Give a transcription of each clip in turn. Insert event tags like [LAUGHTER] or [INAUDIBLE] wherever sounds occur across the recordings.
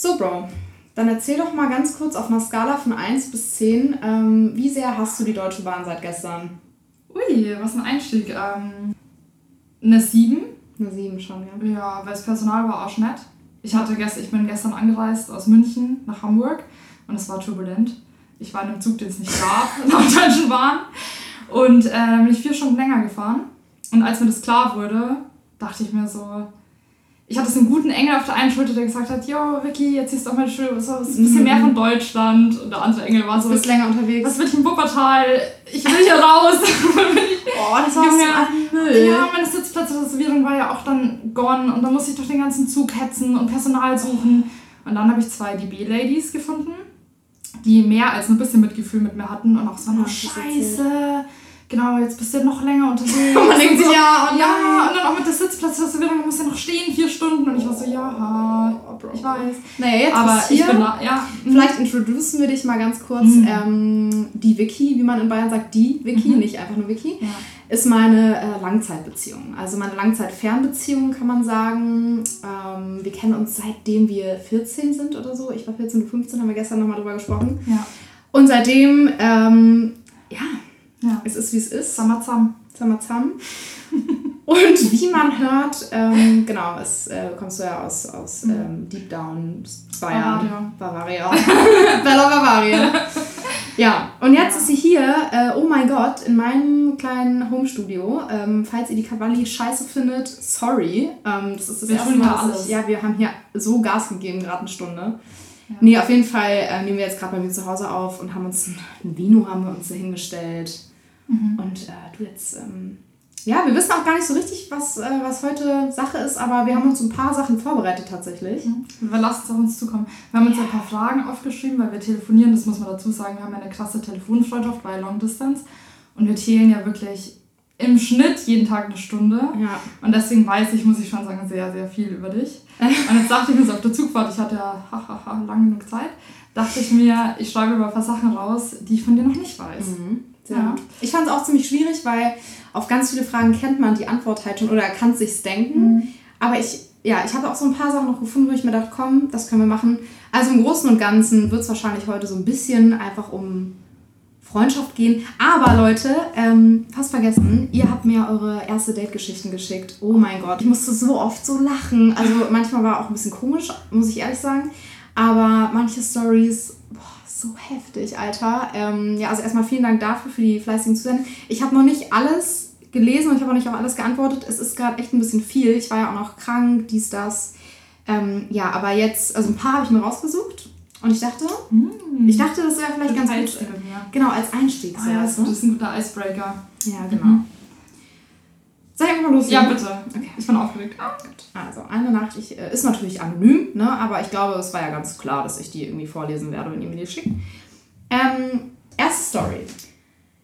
So, Bro, dann erzähl doch mal ganz kurz auf einer Skala von 1 bis 10, ähm, wie sehr hast du die Deutsche Bahn seit gestern? Ui, was ein Einstieg. Ähm, eine 7. Eine 7 schon, ja. Ja, weil das Personal war auch nett. Ich, hatte gestern, ich bin gestern angereist aus München nach Hamburg und es war turbulent. Ich war in einem Zug, den es nicht gab, der [LAUGHS] Deutschen Bahn. Und äh, bin ich vier Stunden länger gefahren. Und als mir das klar wurde, dachte ich mir so, ich hatte so einen guten Engel auf der einen Schulter, der gesagt hat, yo, Vicky, jetzt siehst du auch mal so, so ein bisschen mehr von Deutschland. Und der andere Engel war so, Du bist länger unterwegs. was will ich im Wuppertal? Ich will hier raus. [LAUGHS] Oh, das war Junge, so ein Müll. Ja, meine Sitzplatzreservierung war ja auch dann gone und dann musste ich durch den ganzen Zug hetzen und Personal suchen. Und dann habe ich zwei DB-Ladies gefunden, die mehr als ein bisschen Mitgefühl mit mir hatten und auch so, oh, ist scheiße. Genau, jetzt bist du noch länger unterwegs. [LAUGHS] Und man denkt so, ja, oh ja, und dann auch mit der Sitzplatzreservierung, du musst ja noch stehen, vier Stunden. Und ich war so, ja, Oh, ich weiß. Naja, jetzt Aber ich hier. bin da, ja. Vielleicht introducen wir dich mal ganz kurz. Mhm. Ähm, die Vicky, wie man in Bayern sagt, die Vicky, Mhm. nicht einfach nur Vicky, ja. ist meine äh, Langzeitbeziehung. Also meine Langzeitfernbeziehung kann man sagen. Ähm, wir kennen uns seitdem wir 14 sind oder so. Ich war 14 und 15, haben wir gestern nochmal drüber gesprochen. Ja. Und seitdem, ähm, ja, ja. es ist wie es ist. Zusammen. Samazam. [LAUGHS] Und wie man hört, ähm, genau, es äh, kommst du ja aus, aus Mhm. ähm, Deep Down Bayern. Bavaria. Bavaria. [LAUGHS] Bella Bavaria. Ja, und jetzt Ja. ist sie hier, äh, oh mein Gott, in meinem kleinen Homestudio. Ähm, falls ihr die Cavalli scheiße findet, sorry. Ähm, das ist das Wir erste Mal, alles. ich, ja, wir haben hier so Gas gegeben, gerade eine Stunde. Ja. Nee, auf jeden Fall äh, nehmen wir jetzt gerade bei mir zu Hause auf und haben uns ein, ein Vino haben wir uns da hingestellt. Mhm. Und äh, du jetzt, ähm, ja, wir wissen auch gar nicht so richtig, was, äh, was heute Sache ist, aber wir haben uns ein paar Sachen vorbereitet tatsächlich. Wir lassen es auf uns zukommen. Wir haben uns ein paar Fragen aufgeschrieben, weil wir telefonieren, das muss man dazu sagen. Wir haben ja eine krasse Telefonfreundschaft bei Long Distance und wir zählen ja wirklich im Schnitt jeden Tag eine Stunde. Ja. Und deswegen weiß ich, muss ich schon sagen, sehr, sehr viel über dich. Und jetzt dachte ich mir so auf der Zugfahrt, ich hatte ja hahaha, lang genug Zeit, dachte ich mir, ich schreibe über ein paar Sachen raus, die ich von dir noch nicht weiß. Mhm. Ja. Ich fand es auch ziemlich schwierig, weil auf ganz viele Fragen kennt man die Antwort halt schon oder kann es sich denken. Aber ich, ja, ich habe auch so ein paar Sachen noch gefunden, wo ich mir dachte, komm, das können wir machen. Also im Großen und Ganzen wird es wahrscheinlich heute so ein bisschen einfach um Freundschaft gehen. Aber Leute, ähm, fast vergessen, ihr habt mir eure erste Date-Geschichten geschickt. Oh mein Gott, ich musste so oft so lachen. Also manchmal war auch ein bisschen komisch, muss ich ehrlich sagen. Aber manche Stories, boah, so heftig, Alter. Ähm, ja, also erstmal vielen Dank dafür, für die fleißigen Zusenden. Ich habe noch nicht alles gelesen und ich habe auch nicht auf alles geantwortet. Es ist gerade echt ein bisschen viel. Ich war ja auch noch krank, dies, das. Ähm, ja, aber jetzt, also ein paar habe ich mir rausgesucht. Und ich dachte, Mhm. ich dachte, das wäre vielleicht ganz Teilst gut. mir. Genau, als Einstieg. Oh so, ja, das ist ein guter Icebreaker. Ja, genau. Mhm. Ich einfach mal loslegen? Ja, bitte. Okay. Ich bin aufgeregt. Ah. Also, eine Nachricht ich, äh, ist natürlich anonym, ne? aber ich glaube, es war ja ganz klar, dass ich die irgendwie vorlesen werde, wenn ihr mir die schickt. Ähm, erste Story.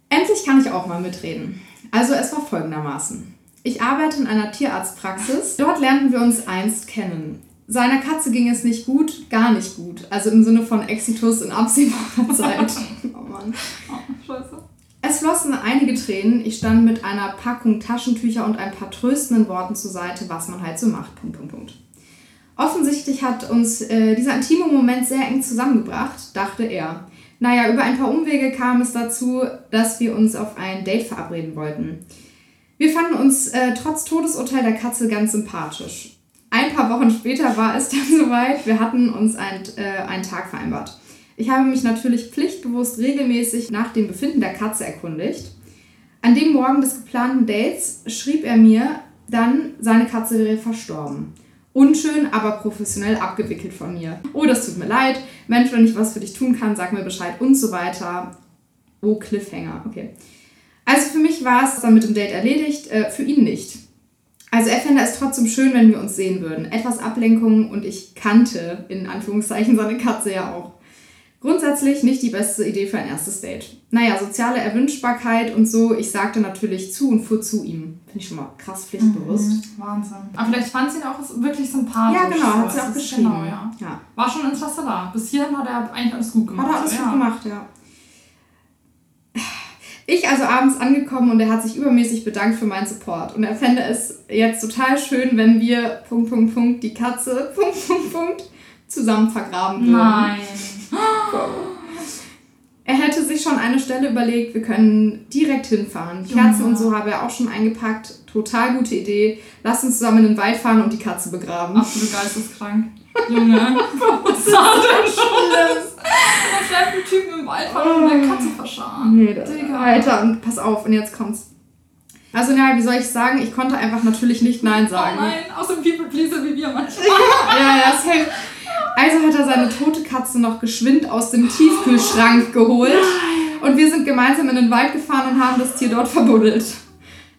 Endlich kann ich auch mal mitreden. Also, es war folgendermaßen. Ich arbeite in einer Tierarztpraxis. Dort lernten wir uns einst kennen. Seiner Katze ging es nicht gut, gar nicht gut. Also im Sinne von Exitus in absehbarer [LAUGHS] Zeit. oh Mann. Oh, scheiße. Es flossen einige Tränen. Ich stand mit einer Packung Taschentücher und ein paar tröstenden Worten zur Seite, was man halt so macht. Punkt, Punkt, Punkt. Offensichtlich hat uns äh, dieser intime Moment sehr eng zusammengebracht, dachte er. Naja, über ein paar Umwege kam es dazu, dass wir uns auf ein Date verabreden wollten. Wir fanden uns äh, trotz Todesurteil der Katze ganz sympathisch. Ein paar Wochen später war es [LAUGHS] dann soweit, wir hatten uns ein, äh, einen Tag vereinbart. Ich habe mich natürlich pflichtbewusst regelmäßig nach dem Befinden der Katze erkundigt. An dem Morgen des geplanten Dates schrieb er mir dann, seine Katze wäre verstorben. Unschön, aber professionell abgewickelt von mir. Oh, das tut mir leid. Mensch, wenn ich was für dich tun kann, sag mir Bescheid und so weiter. Oh, Cliffhanger. Okay. Also für mich war es dann mit dem Date erledigt, äh, für ihn nicht. Also er fände es trotzdem schön, wenn wir uns sehen würden. Etwas Ablenkung und ich kannte in Anführungszeichen seine Katze ja auch. Grundsätzlich nicht die beste Idee für ein erstes Date. Naja, soziale Erwünschbarkeit und so, ich sagte natürlich zu und fuhr zu ihm. Finde ich schon mal krass pflichtbewusst. Mhm. Wahnsinn. Aber vielleicht fand sie ihn auch wirklich sympathisch. Ja, genau, hat sie auch geschrieben. Genau, ja. ja. War schon Interesse da. Bis hierhin hat er eigentlich alles gut gemacht. Hat er alles ja. gut gemacht, ja. Ich also abends angekommen und er hat sich übermäßig bedankt für meinen Support. Und er fände es jetzt total schön, wenn wir Punkt, Punkt, Punkt, die Katze, [LAUGHS] Punkt, Punkt, Punkt, zusammen vergraben würden. Nein. [GASPS] Er hätte sich schon eine Stelle überlegt, wir können direkt hinfahren. Die Kerzen und so habe er auch schon eingepackt. Total gute Idee. Lass uns zusammen in den Wald fahren und die Katze begraben. Absolut geisteskrank. Junge, was war denn schon das? Da schreibt ein Typen im Wald fahren und eine Katze verscharen. Nee, das, Digga. Alter, und pass auf, und jetzt kommt's. Also, ja, wie soll ich sagen? Ich konnte einfach natürlich nicht Nein Oh sagen. nein, aus dem People Pleaser wie wir manchmal. [LAUGHS] Ja, ja, safe. Also hat er seine tote Katze noch geschwind aus dem Tiefkühlschrank geholt. Und wir sind gemeinsam in den Wald gefahren und haben das Tier dort verbuddelt.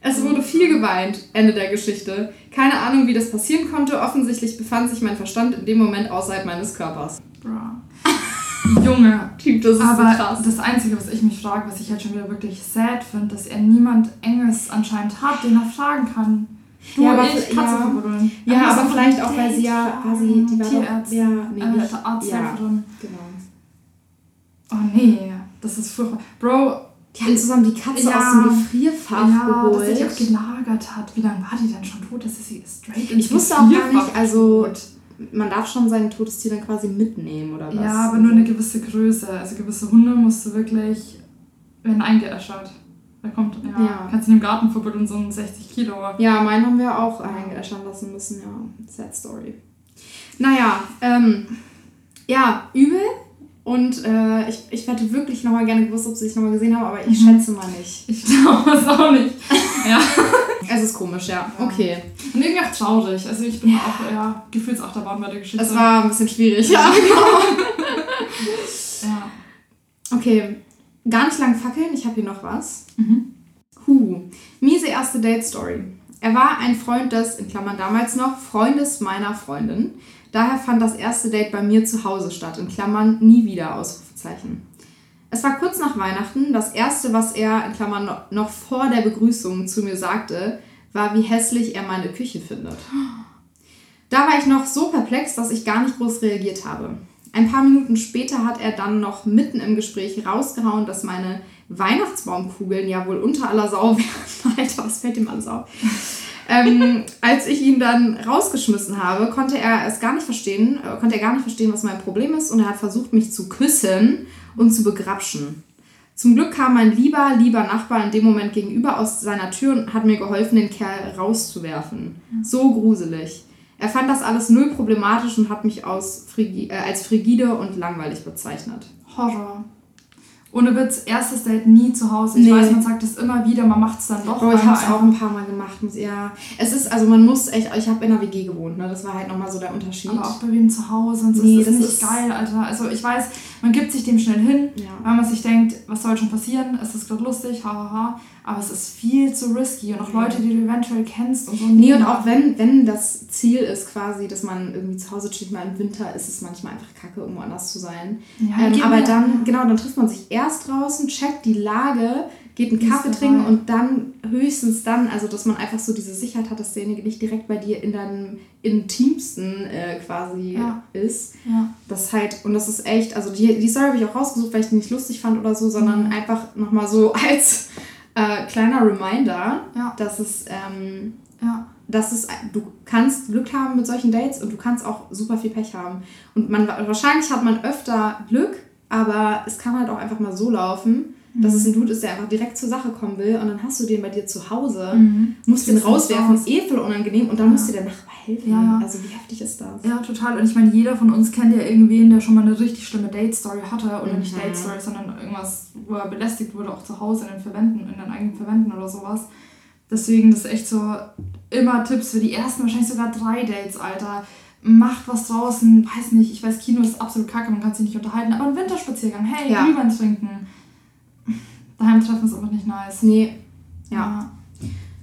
Es wurde viel geweint. Ende der Geschichte. Keine Ahnung, wie das passieren konnte. Offensichtlich befand sich mein Verstand in dem Moment außerhalb meines Körpers. Bra. [LAUGHS] Junge. Typ, das ist Aber so krass. das Einzige, was ich mich frage, was ich halt schon wieder wirklich sad finde, dass er niemand Enges anscheinend hat, den er fragen kann. Du, Ja, aber ich, Katze ja. verbuddeln. Ja, Er aber einfach vielleicht auch, weil sie ja quasi, die war doch, ja, nee, äh, Arzthelferin. genau. Oh nee, das ist furchtbar. Bro, Die haben zusammen die Katze Ja. aus dem Gefrierfach ja, dass sie die auch geholt. gelagert hat. Wie lange war die denn schon tot, dass sie sie straight Ich wusste auch gar nicht, also man darf schon sein totes Tier dann quasi mitnehmen oder was? Ja, aber nur eine gewisse Größe. Also gewisse Hunde musst du wirklich, werden eingeäschert. Da kommt, ja, Ja. kannst du in dem Garten verbuddeln, so ein 60 Kilo. Ja, meinen haben wir auch eingeäschern lassen müssen, ja. Sad Story. Naja, ähm, ja, übel. Und äh, ich, ich hätte wirklich nochmal gerne gewusst, ob sie sich nochmal gesehen haben, aber ich Mhm. schätze mal nicht. [LAUGHS] Ich glaube es auch nicht. [LAUGHS] ja. Es ist komisch, ja. Okay. Und irgendwie auch traurig. Also ich bin auch ja, Gefühlsachterbahn bei der Geschichte. Es war ein bisschen schwierig, ja. Ja. [LAUGHS] Okay, gar nicht lang fackeln, ich habe hier noch was. Mhm. Huh, miese erste Date-Story. Er war ein Freund des, in Klammern damals noch, Freundes meiner Freundin. Daher fand das erste Date bei mir zu Hause statt, in Klammern nie wieder, Ausrufezeichen. Es war kurz nach Weihnachten. Das erste, was er, in Klammern noch, vor der Begrüßung zu mir sagte, war, wie hässlich er meine Küche findet. Da war ich noch so perplex, dass ich gar nicht groß reagiert habe. Ein paar Minuten später hat er dann noch mitten im Gespräch rausgehauen, dass meine Weihnachtsbaumkugeln ja wohl unter aller Sau [LAUGHS] wären. Alter, was fällt ihm alles auf? Ähm, als ich ihn dann rausgeschmissen habe, konnte er es gar nicht verstehen, äh, konnte er gar nicht verstehen, was mein Problem ist und er hat versucht, mich zu küssen und zu begrapschen. Zum Glück kam mein lieber, lieber Nachbar in dem Moment gegenüber aus seiner Tür und hat mir geholfen, den Kerl rauszuwerfen. So gruselig. Er fand das alles null problematisch und hat mich aus äh, als frigide und langweilig bezeichnet. Horror. Ohne Witz, erstes Date nie zu Hause. Ich Nee. weiß, man sagt es immer wieder, man macht es dann doch. Oh, ich habe es auch ein paar Mal gemacht. Ja, es ist, also man muss echt, ich habe in einer WG gewohnt, ne? das war halt nochmal so der Unterschied. Aber auch bei wem zu Hause und so Nee, ist das, das nicht ist- geil, Alter. Also ich weiß, man gibt sich dem schnell hin, Ja. weil man sich denkt, was soll schon passieren? Es ist gerade lustig, hahaha. Aber es ist viel zu risky und auch Leute, die du eventuell kennst und so. Nee, und auch wenn, wenn das Ziel ist quasi, dass man irgendwie zu Hause steht, mal im Winter, ist es manchmal einfach kacke, irgendwo anders zu sein. Ja, ähm, aber dann, genau, dann trifft man sich erst draußen, checkt die Lage, geht einen Kaffee trinken und dann höchstens dann, also dass man einfach so diese Sicherheit hat, dass derjenige nicht direkt bei dir in deinem intimsten äh, quasi Ja. ist. Ja. Das halt, und das ist echt, also die, die Story habe ich auch rausgesucht, weil ich die nicht lustig fand oder so, sondern Mhm. einfach nochmal so [LAUGHS] als äh, kleiner Reminder, Ja. dass es, ähm, Ja. dass es, du kannst Glück haben mit solchen Dates und du kannst auch super viel Pech haben. Und man wahrscheinlich hat man öfter Glück, aber es kann halt auch einfach mal so laufen, dass Mhm. es ein Dude ist, der einfach direkt zur Sache kommen will und dann hast du den bei dir zu Hause, Mhm. musst den rauswerfen, raus. eh voll unangenehm und dann Ja. muss dir der Nachbar helfen. Ja. Also wie heftig ist das? Ja, total. Und ich meine, jeder von uns kennt ja irgendwen, der schon mal eine richtig schlimme Date-Story hatte. Oder nicht Mhm. Date-Story, sondern irgendwas, wo er belästigt wurde, auch zu Hause in den Verwänden, in den eigenen Verwänden oder sowas. Deswegen, das ist echt so immer Tipps für die ersten, wahrscheinlich sogar drei Dates, Alter. Macht was draußen, weiß nicht, ich weiß, Kino ist absolut kacke, man kann sich nicht unterhalten, aber ein Winterspaziergang, hey, Ja. Glühwein trinken. Daheim treffen ist einfach nicht nice. Nee, ja.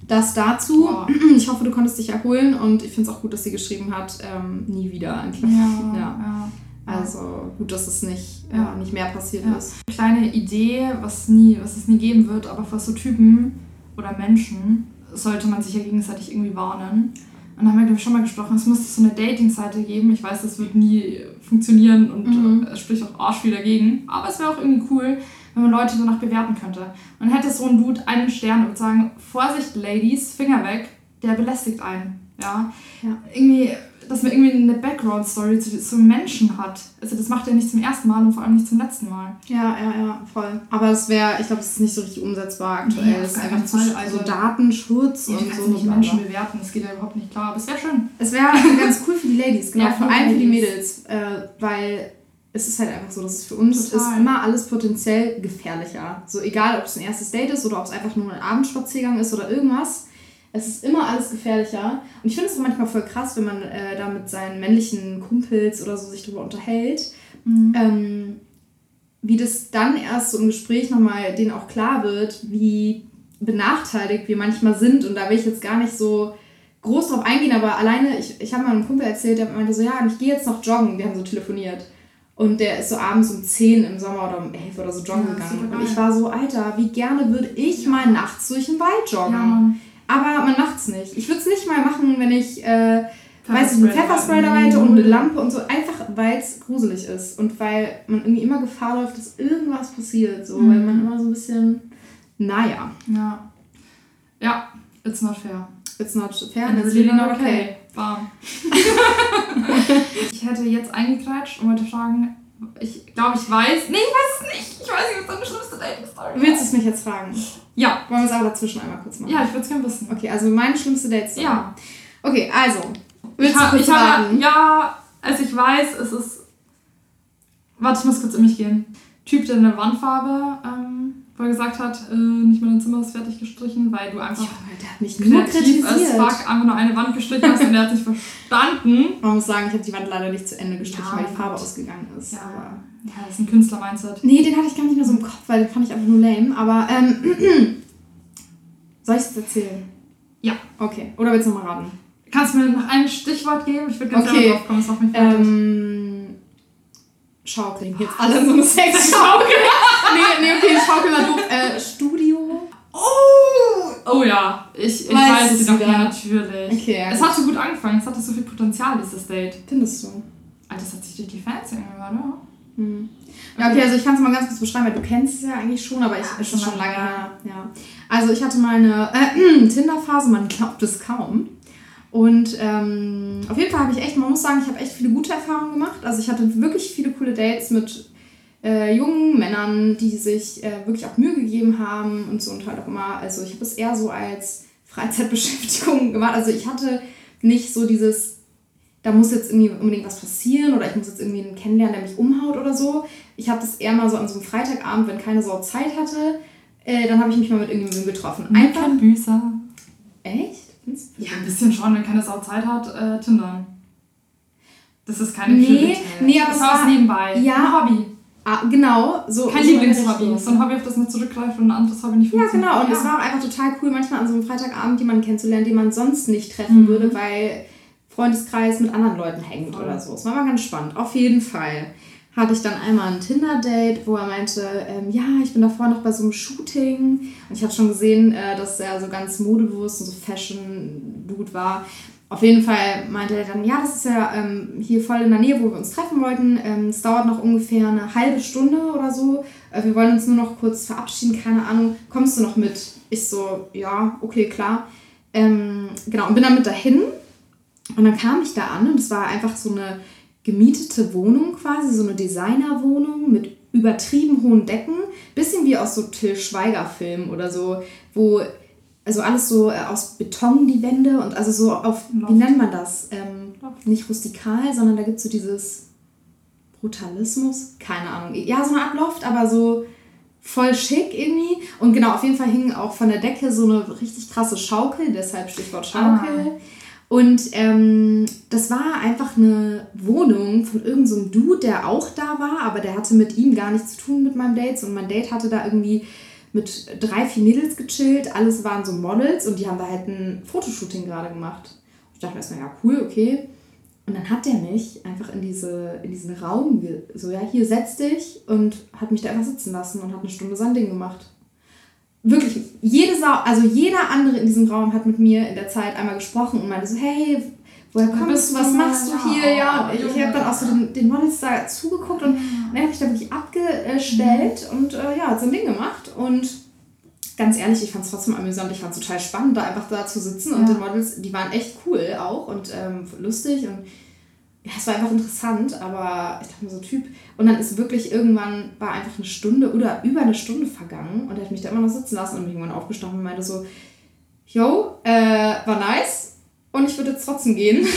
Das dazu. Boah. [CLEARS THROAT] Ich hoffe, du konntest dich erholen und ich finde es auch gut, dass sie geschrieben hat, ähm, nie wieder. ein Klick. Ja, [LAUGHS] Ja. ja. Also gut, dass es nicht, Ja. äh, nicht mehr passiert Ja. ist. kleine Idee, was, nie, was es nie geben wird, aber für so Typen oder Menschen sollte man sich ja gegenseitig irgendwie warnen. Und da haben wir, glaube ich, schon mal gesprochen, es müsste so eine Dating-Seite geben. Ich weiß, das wird nie funktionieren und Mhm. äh, es spricht auch arsch viel dagegen. Aber es wäre auch irgendwie cool, wenn man Leute danach bewerten könnte. Und hätte so ein Dude einen Stern und würde sagen, Vorsicht, Ladies, Finger weg, der belästigt einen. Ja. Ja. Irgendwie, dass man irgendwie eine Background-Story zu einem Menschen hat. Also das macht er nicht zum ersten Mal und vor allem nicht zum letzten Mal. Ja, ja, ja, voll. Aber es wäre, ich glaube, es ist nicht so richtig umsetzbar aktuell. Nee, es ist einfach zu, also Datenschutz Ja, und so. nicht Menschen bla. bewerten, das geht ja überhaupt nicht klar. Aber es wäre schön. Es wäre [LAUGHS] ganz cool für die Ladies, genau, Ja, vor allem für die. Mädels, äh, weil es ist halt einfach so, dass es für uns Total. ist immer alles potenziell gefährlicher. So egal, ob es ein erstes Date ist oder ob es einfach nur ein Abendspaziergang ist oder irgendwas. Es ist immer alles gefährlicher. Und ich finde es auch manchmal voll krass, wenn man äh, da mit seinen männlichen Kumpels oder so sich drüber unterhält, ähm, wie das dann erst so im Gespräch nochmal denen auch klar wird, wie benachteiligt wir manchmal sind. Und da will ich jetzt gar nicht so groß drauf eingehen, aber alleine, ich, ich habe mal einem Kumpel erzählt, der meinte so, ja, ich gehe jetzt noch joggen. Wir haben so telefoniert. Und der ist so abends um 10 im Sommer oder um 11 oder so joggen Ja, gegangen. Und ich war so, Alter, wie gerne würde ich mal nachts durch den Wald joggen. Ja. Aber man macht's nicht. Ich würde es nicht mal machen, wenn ich, äh, weiß ich, Pfefferspray ein Pfefferspray dabei. hätte und eine Lampe und so. Einfach, weil es gruselig ist. Und weil man irgendwie immer Gefahr läuft, dass irgendwas passiert. So, Mhm. weil man immer so ein bisschen, naja, Ja. Ja, it's not fair. it's not fair And and it's really not okay. Bam. [LAUGHS] ich hätte jetzt eingekreitscht und wollte fragen, ich glaube, ich weiß. Nee, ich weiß es nicht. Ich weiß nicht, was deine schlimmste Dating-Story Du willst es mich jetzt fragen? Ja. Wollen wir es aber dazwischen einmal kurz machen? Ja, ich würde es gerne wissen. Okay, also meine schlimmste Dates. Ja. Okay, also. Willst ich du ha- kurz ich habe, raten? ja, also ich weiß, es ist. Warte, ich muss kurz in mich gehen. Typ, der eine Wandfarbe ähm, wo er gesagt hat, äh, nicht mehr dein Zimmer ist fertig gestrichen, weil du einfach Junge, der hat mich nur kreativ kritisiert. fuck einfach nur eine Wand gestrichen hast und der hat sich verstanden. [LAUGHS] Man muss sagen, ich habe die Wand leider nicht zu Ende gestrichen, Ja, weil die Farbe ausgegangen ist. Ja, Aber ja, das ist ein Künstler-Mindset. nee, den hatte ich gar nicht mehr so im Kopf, weil den fand ich einfach nur lame. Aber ähm, [CLEARS THROAT] soll ich es erzählen? Ja. Okay. Oder willst du noch mal raten? Kannst du mir noch ein Stichwort geben? Ich würde gerne Okay. drauf kommen, das macht mich fertig. Ähm, Schaukeln. Jetzt alle so eine Sexschaukel. Nee, nee, okay, Schaukel war doof. Äh, Studio. Oh! Oh ja, ich, ich Weißt weiß du's es noch, wieder? ja, natürlich. Okay, ja, es hat so gut angefangen, es hatte so viel Potenzial, dieses Date. Findest du? Alter, das hat sich durch die Fans irgendwie, oder? Hm. Ja, okay, also ich kann es mal ganz kurz beschreiben, weil du kennst es ja eigentlich schon, aber ich, Ja, schon schon lange her. Ja. Also ich hatte mal eine äh, [CLEARS THROAT] Tinder-Phase, man glaubt es kaum. Und ähm, auf jeden Fall habe ich echt, man muss sagen, ich habe echt viele gute Erfahrungen gemacht. Also ich hatte wirklich viele coole Dates mit äh, jungen Männern, die sich äh, wirklich auch Mühe gegeben haben und so und halt auch immer, also ich habe es eher so als Freizeitbeschäftigung [LAUGHS] gemacht. Also ich hatte nicht so dieses, da muss jetzt irgendwie unbedingt was passieren oder ich muss jetzt irgendwie einen kennenlernen, der mich umhaut oder so. Ich habe das eher mal so an so einem Freitagabend, wenn keine Sau Zeit hatte, äh, dann habe ich mich mal mit irgendjemandem getroffen. Einfach. Kein Büßer. Echt? Ja, ein bisschen schon, wenn keine Sau Zeit hat, äh, Tindern. Das ist keine Nee, Priorität. nee, aber das es war- nebenbei. ja. Ein Hobby. Ah, genau, so. Kein Lieblingshobby. So ein Hobby, auf das man zurückgreift und ein anderes Hobby nicht Ja, funktioniert. genau. Und es war auch einfach total cool, manchmal an so einem Freitagabend jemanden kennenzulernen, den man sonst nicht treffen Mhm. würde, weil Freundeskreis mit anderen Leuten hängt Voll. oder so. Es war mal ganz spannend. Auf jeden Fall hatte ich dann einmal ein Tinder-Date, wo er meinte, ähm, ja, ich bin davor noch bei so einem Shooting. Und ich habe schon gesehen, äh, dass er so ganz modebewusst und so Fashion-Dude war. Auf jeden Fall meinte er dann, ja, das ist ja ähm, hier voll in der Nähe, wo wir uns treffen wollten. Ähm, es dauert noch ungefähr eine halbe Stunde oder so. Äh, wir wollen uns nur noch kurz verabschieden, keine Ahnung. Kommst du noch mit? Ich so, ja, okay, klar. Ähm, genau, und bin dann mit dahin. Und dann kam ich da an und es war einfach so eine gemietete Wohnung quasi, so eine Designerwohnung mit übertrieben hohen Decken. Bisschen wie aus so Till Schweiger-Filmen oder so, wo also alles so äh, aus Beton, die Wände und also so auf, wie Loft. nennt man das? Ähm, nicht rustikal, sondern da gibt es so dieses Brutalismus, keine Ahnung. Ja, so eine Art Loft, aber so voll schick irgendwie. Und genau, auf jeden Fall hing auch von der Decke so eine richtig krasse Schaukel, deshalb Stichwort Schaukel. Und ähm, das war einfach eine Wohnung von irgendeinem so Dude, der auch da war, aber der hatte mit ihm gar nichts zu tun mit meinem Date. Und mein Date hatte da irgendwie mit drei, vier Mädels gechillt. Alles waren so Models und die haben da halt ein Fotoshooting gerade gemacht. Ich dachte erstmal, ja, cool, okay. Und dann hat der mich einfach in, diese, in diesen Raum, so, ja, hier setz dich und hat mich da einfach sitzen lassen und hat eine Stunde sein Ding gemacht. Wirklich, jede Sau, also jeder andere in diesem Raum hat mit mir in der Zeit einmal gesprochen und meinte so, hey, woher kommst du, was machst du hier? Ja, und ich, habe dann auch so den, den Models da zugeguckt und dann habe ich da wirklich abgestellt und äh, ja, hat so ein Ding gemacht und ganz ehrlich, ich fand es trotzdem amüsant. Ich fand es total spannend, da einfach da zu sitzen. Und Ja. die Models, die waren echt cool auch und ähm, lustig. Und ja, es war einfach interessant, aber ich dachte mir so, Typ. Und dann ist wirklich irgendwann, war einfach eine Stunde oder über eine Stunde vergangen. Und er hat mich da immer noch sitzen lassen und mich irgendwann aufgestanden und meinte so, yo, äh, war nice. Und ich würde jetzt trotzdem gehen. [LAUGHS]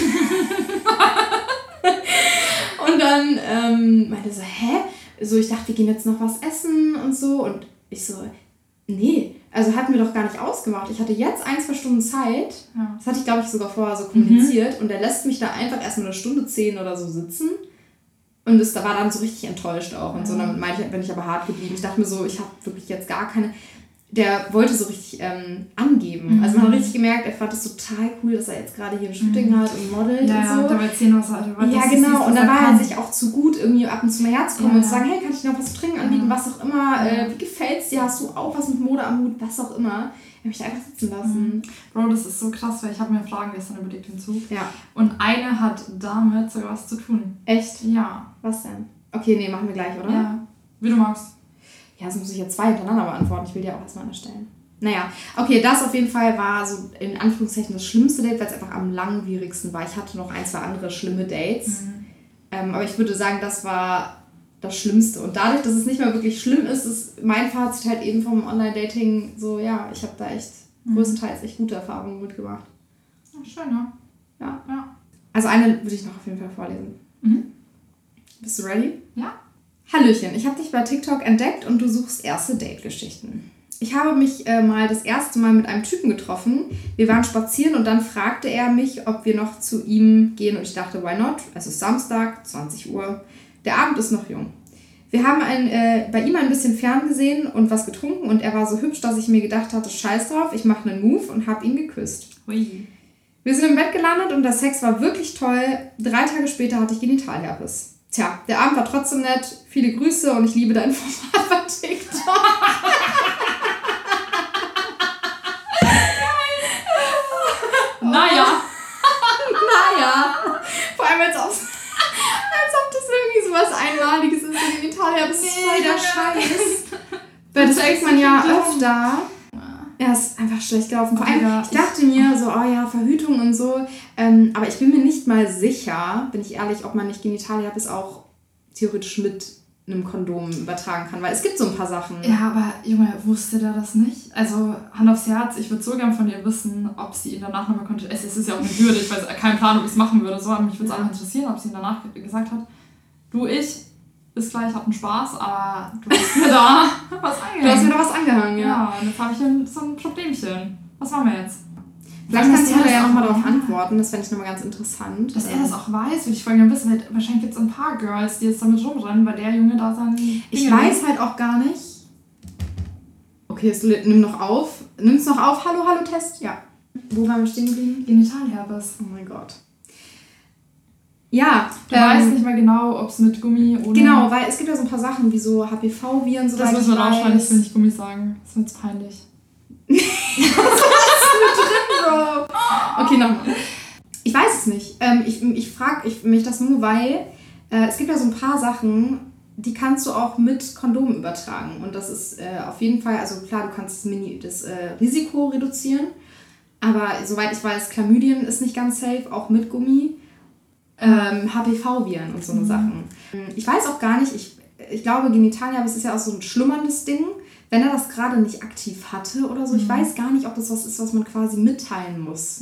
und dann ähm, meinte er so, hä? So, ich dachte, wir gehen jetzt noch was essen und so. Und ich so, nee, also hatten wir doch gar nicht ausgemacht. Ich hatte jetzt ein, zwei Stunden Zeit. Ja. Das hatte ich, glaube ich, sogar vorher so kommuniziert. Und er lässt mich da einfach erstmal eine Stunde zehn oder so sitzen. Und es da war dann so richtig enttäuscht auch. Und so, und dann meinte ich, bin ich aber hart geblieben. Ich dachte mir so, ich habe wirklich jetzt gar keine. Der wollte so richtig ähm, angeben. Also man hat richtig gemerkt, er fand es total cool, dass er jetzt gerade hier ein Shooting hat und modelt Ja, und ja, so. und dabei erzählen, was er was Ja, genau. ist, und dann war er sich auch zu gut, irgendwie ab und zu mal herzukommen Ja. und zu sagen, hey, kann ich dir noch was zu trinken anbieten, Ja. was auch immer, äh, wie gefällt's dir, hast du auch was mit Mode am Hut, was auch immer. Er hat mich da einfach sitzen lassen. Bro, das ist so krass, weil ich habe mir Fragen gestern überlegt im Zug. Ja. Und eine hat damit sogar was zu tun. Echt? Ja. Was denn? Okay, nee, machen wir gleich, oder? Ja. Wie du magst. Ja, sonst muss ich jetzt zwei hintereinander beantworten. Ich will dir auch erstmal eine stellen. Naja, okay, das auf jeden Fall war so in Anführungszeichen das schlimmste Date, weil es einfach am langwierigsten war. Ich hatte noch ein, zwei andere schlimme Dates. Ähm, aber ich würde sagen, das war das Schlimmste. Und dadurch, dass es nicht mehr wirklich schlimm ist, ist mein Fazit halt eben vom Online-Dating so, ja, ich habe da echt größtenteils echt gute Erfahrungen mitgemacht. Ja, schön, ja. Ja. Ja. Also eine würde ich noch auf jeden Fall vorlesen. Mhm. Bist du ready? Ja. Hallöchen, ich habe dich bei TikTok entdeckt und du suchst erste Date-Geschichten. Ich habe mich äh, mal das erste Mal mit einem Typen getroffen. Wir waren spazieren und dann fragte er mich, ob wir noch zu ihm gehen und ich dachte, why not? Es ist Samstag, 20 Uhr. Der Abend ist noch jung. Wir haben ein, äh, bei ihm ein bisschen ferngesehen und was getrunken und er war so hübsch, dass ich mir gedacht hatte, scheiß drauf, ich mache einen Move und habe ihn geküsst. Hui. Wir sind im Bett gelandet und der Sex war wirklich toll. Drei Tage später hatte ich Genitalherpes. Tja, der Abend war trotzdem nett. Viele Grüße und ich liebe dein [LAUGHS] Format bei TikTok. [LAUGHS] Naja. [LAUGHS] naja. Vor allem als ob, als ob das irgendwie sowas Einmaliges ist. So Genitalherpes ist voll der Scheiß. Weil das kriegt man ja öfter. Ja, ist einfach schlecht gelaufen. Vor allem, Ja, ich dachte mir so, oh ja, Verhütung und so. Ähm, aber ich bin mir nicht mal sicher, bin ich ehrlich, ob man nicht Genitalherpes auch theoretisch mit einem Kondom übertragen kann. Weil es gibt so ein paar Sachen. Ja, aber Junge, wusste der das nicht? Also, Hand aufs Herz, ich würde so gern von ihr wissen, ob sie ihn danach nochmal konnte. Es ist ja auch eine Hürde, ich weiß keinen Plan, ob ich es machen würde. So, aber mich würde es einfach interessieren, ob sie ihn danach ge- gesagt hat. Du, ich, ist gleich, hatten Spaß, aber du hast mir da [LAUGHS] was angehängt. Du hast mir da was angehangen, ja. Ja, und jetzt habe ich ein, so ein Problemchen. Was machen wir jetzt? Vielleicht kannst du da ja nochmal auch- darauf antworten. Das fände ich nochmal ganz interessant. Dass er das auch weiß, würde ich gerne wissen. weil Wahrscheinlich gibt es ein paar Girls, die jetzt damit rumrennen, weil der Junge da sein. Ich Dinge- weiß halt auch gar nicht. Okay, es li- nimm noch auf. Nimm's noch auf. Hallo, hallo, Test. Ja. Wo waren wir stehen geblieben? Genitalherpes. Oh mein Gott. Ja, Du ähm, weißt nicht mehr genau, ob es mit Gummi oder. Genau, weil es gibt ja so ein paar Sachen wie so HPV-Viren, so Das müssen wir rausschneiden, ich will nicht Gummi sagen. Das wird peinlich. Bro. [LAUGHS] Okay, nochmal. Ich weiß es nicht. Ähm, ich ich frage ich, mich das nur, weil äh, es gibt ja so ein paar Sachen, die kannst du auch mit Kondomen übertragen. Und das ist äh, auf jeden Fall, also klar, du kannst das, Mini, das äh, Risiko reduzieren. Aber soweit ich weiß, Chlamydien ist nicht ganz safe, auch mit Gummi. Ähm, HPV-Viren und so eine Sachen. Ich weiß auch gar nicht, ich, ich glaube, Genitaliabis ist ja auch so ein schlummerndes Ding. Wenn er das gerade nicht aktiv hatte oder so, ich weiß gar nicht, ob das was ist, was man quasi mitteilen muss.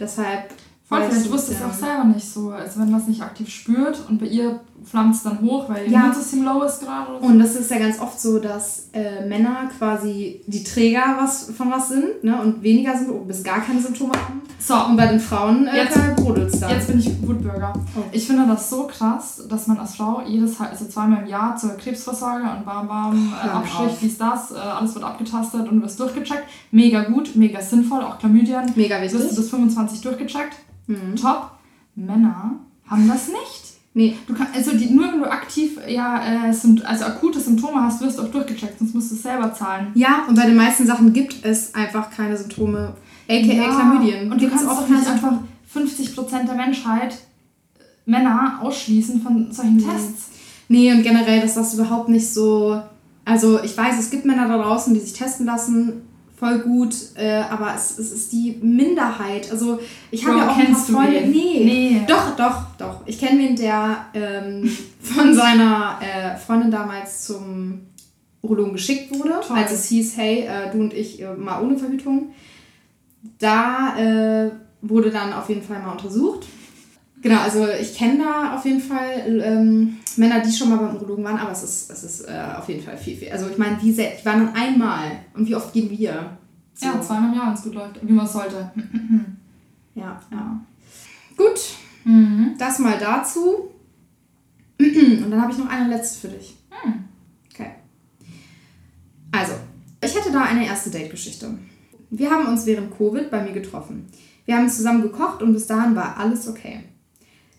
Deshalb. Voll, vielleicht ich wusste es auch selber nicht so. Also wenn man es nicht aktiv spürt und bei ihr es dann hoch, weil ihr Ja. Immunsystem low ist gerade so. Und das ist ja ganz oft so, dass äh, Männer quasi die Träger was, von was sind ne? und weniger Symptome, bis gar keine Symptome haben. So, Und bei den Frauen äh, Jetzt- brodelt es dann. jetzt bin ich Wutbürger. Oh. Ich finde das so krass, dass man als Frau jedes also zweimal im Jahr zur Krebsvorsorge und bam bam, äh, Abstrich, dies, das, äh, alles wird abgetastet und du wirst durchgecheckt. Mega gut, mega sinnvoll, auch Chlamydien. Mega Wirst du wichtig. bis 25 durchgecheckt. Mhm. Top. Männer haben das nicht. Nee, Du kannst, also die, nur wenn du aktiv ja, äh, Sympt- also akute Symptome hast, wirst du auch durchgecheckt, sonst musst du es selber zahlen. Ja, und bei den meisten Sachen gibt es einfach keine Symptome. AKA Chlamydien. Und du kannst auch nicht einfach Symptome. 50% der Menschheit äh, Männer ausschließen von solchen. Tests. Nee, und generell, dass das überhaupt nicht so Also ich weiß, es gibt Männer da draußen, die sich testen lassen, voll gut, äh, aber es, es ist die Minderheit. Also ich habe ja auch ein paar Freunde. Nee. Nee. Doch, doch, doch. Ich kenne wen, der ähm, [LAUGHS] von seiner äh, Freundin damals zum Urologen geschickt wurde, Toll. als es hieß, hey, äh, du und ich mal ohne Verhütung. Da äh, wurde dann auf jeden Fall mal untersucht. Genau, also ich kenne da auf jeden Fall ähm, Männer, die schon mal beim Urologen waren, aber es ist, es ist äh, auf jeden Fall viel, viel. Also ich meine, wie sehr, die waren dann einmal und wie oft gehen wir? So. Ja, zweimal im Jahr, wenn es gut läuft. Wie man es sollte. Ja, ja. Gut, Mhm. das mal dazu. Und dann habe ich noch eine letzte für dich. Hm. Okay. Also, ich hätte da eine erste Date-Geschichte. Wir haben uns während Covid bei mir getroffen. Wir haben zusammen gekocht und bis dahin war alles okay.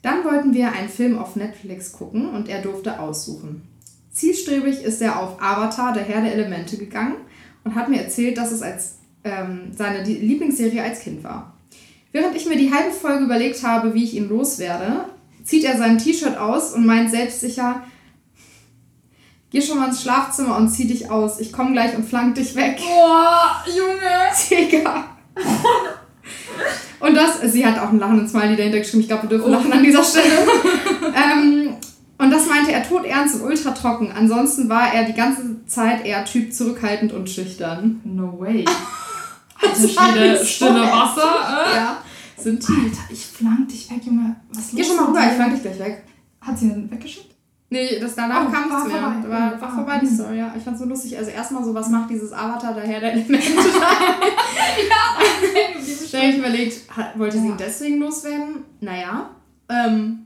Dann wollten wir einen Film auf Netflix gucken und er durfte aussuchen. Zielstrebig ist er auf Avatar, der Herr der Elemente, gegangen und hat mir erzählt, dass es als ähm, seine Lieblingsserie als Kind war. Während ich mir die halbe Folge überlegt habe, wie ich ihn loswerde, zieht er sein T-Shirt aus und meint selbstsicher, geh schon mal ins Schlafzimmer und zieh dich aus. Ich komme gleich und flank dich weg. Boah, Junge! [LAUGHS] Digga. [LAUGHS] Und das, sie hat auch einen lachenden Smiley dahinter geschrieben. Ich glaube, wir dürfen lachen an dieser Stelle. [LAUGHS] ähm, und das meinte er todernst und ultra trocken. Ansonsten war er die ganze Zeit eher Typ zurückhaltend und schüchtern. No way. [LAUGHS] Das Alter war Schwede, nicht so stille echt. Wasser. Äh? Ja, sind tief. Alter, ich flank dich weg, Junge. Was Geh los schon mal rüber, ich flank dich gleich weg. Hat sie ihn weggeschickt? Nee, das danach Oh, kam war nichts mehr. vorbei. War, war Ah, vorbei die mhm. Story, ja. Ich fand's so lustig. Also erstmal so, was macht dieses Avatar daher der Elemente? [LAUGHS] Dann habe ich überlegt, hat- wollte sie Ja. ihn deswegen loswerden? Naja. Ähm,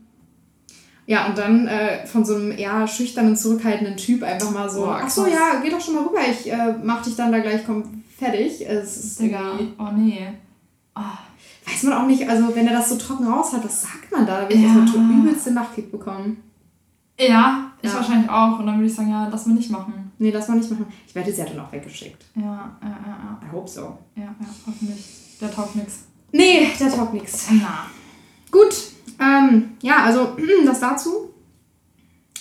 ja, und dann äh, von so einem eher schüchternen, zurückhaltenden Typ einfach mal so, Boah, ach so, ja, geh doch schon mal rüber, ich äh, mach dich dann da gleich komm, fertig. Es ist Digga. Oh nee. Ah. weiß man auch nicht, also wenn er das so trocken raus hat, was sagt man da? Da will ich Ja. erstmal den übelsten Nachkick bekommen. Ja, ich Ja. wahrscheinlich auch. Und dann würde ich sagen, ja, lass mal nicht machen. Nee, lass mal nicht machen. Ich wette, sie hat ihn auch weggeschickt. Ja, ja, ja, I hope so. ja. Ja, ja, hoffentlich. Der taugt nix. Nee, der taugt nichts. Na. Gut, ähm, ja, also [CLEARS THROAT] das dazu.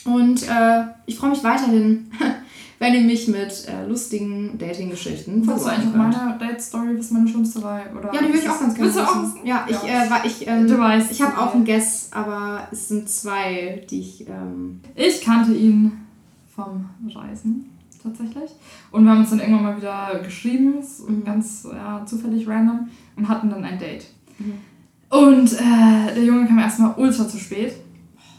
Und äh, ich freue mich weiterhin, [LAUGHS] wenn ihr mich mit äh, lustigen Dating-Geschichten Willst du eigentlich auch meine Date-Story, was meine schlimmste war? Oder Ja, die würde ich auch ganz gerne auch wissen. wissen? Ja, ich, Ja. äh, war, ich, ähm, Du weißt. ich habe auch einen Guess, aber es sind zwei, die ich, ähm, Ich kannte ihn vom Reisen tatsächlich. Und wir haben uns dann irgendwann mal wieder geschrieben, Mhm. ganz ja, zufällig random, und hatten dann ein Date. Mhm. Und äh, der Junge kam erstmal ultra zu spät.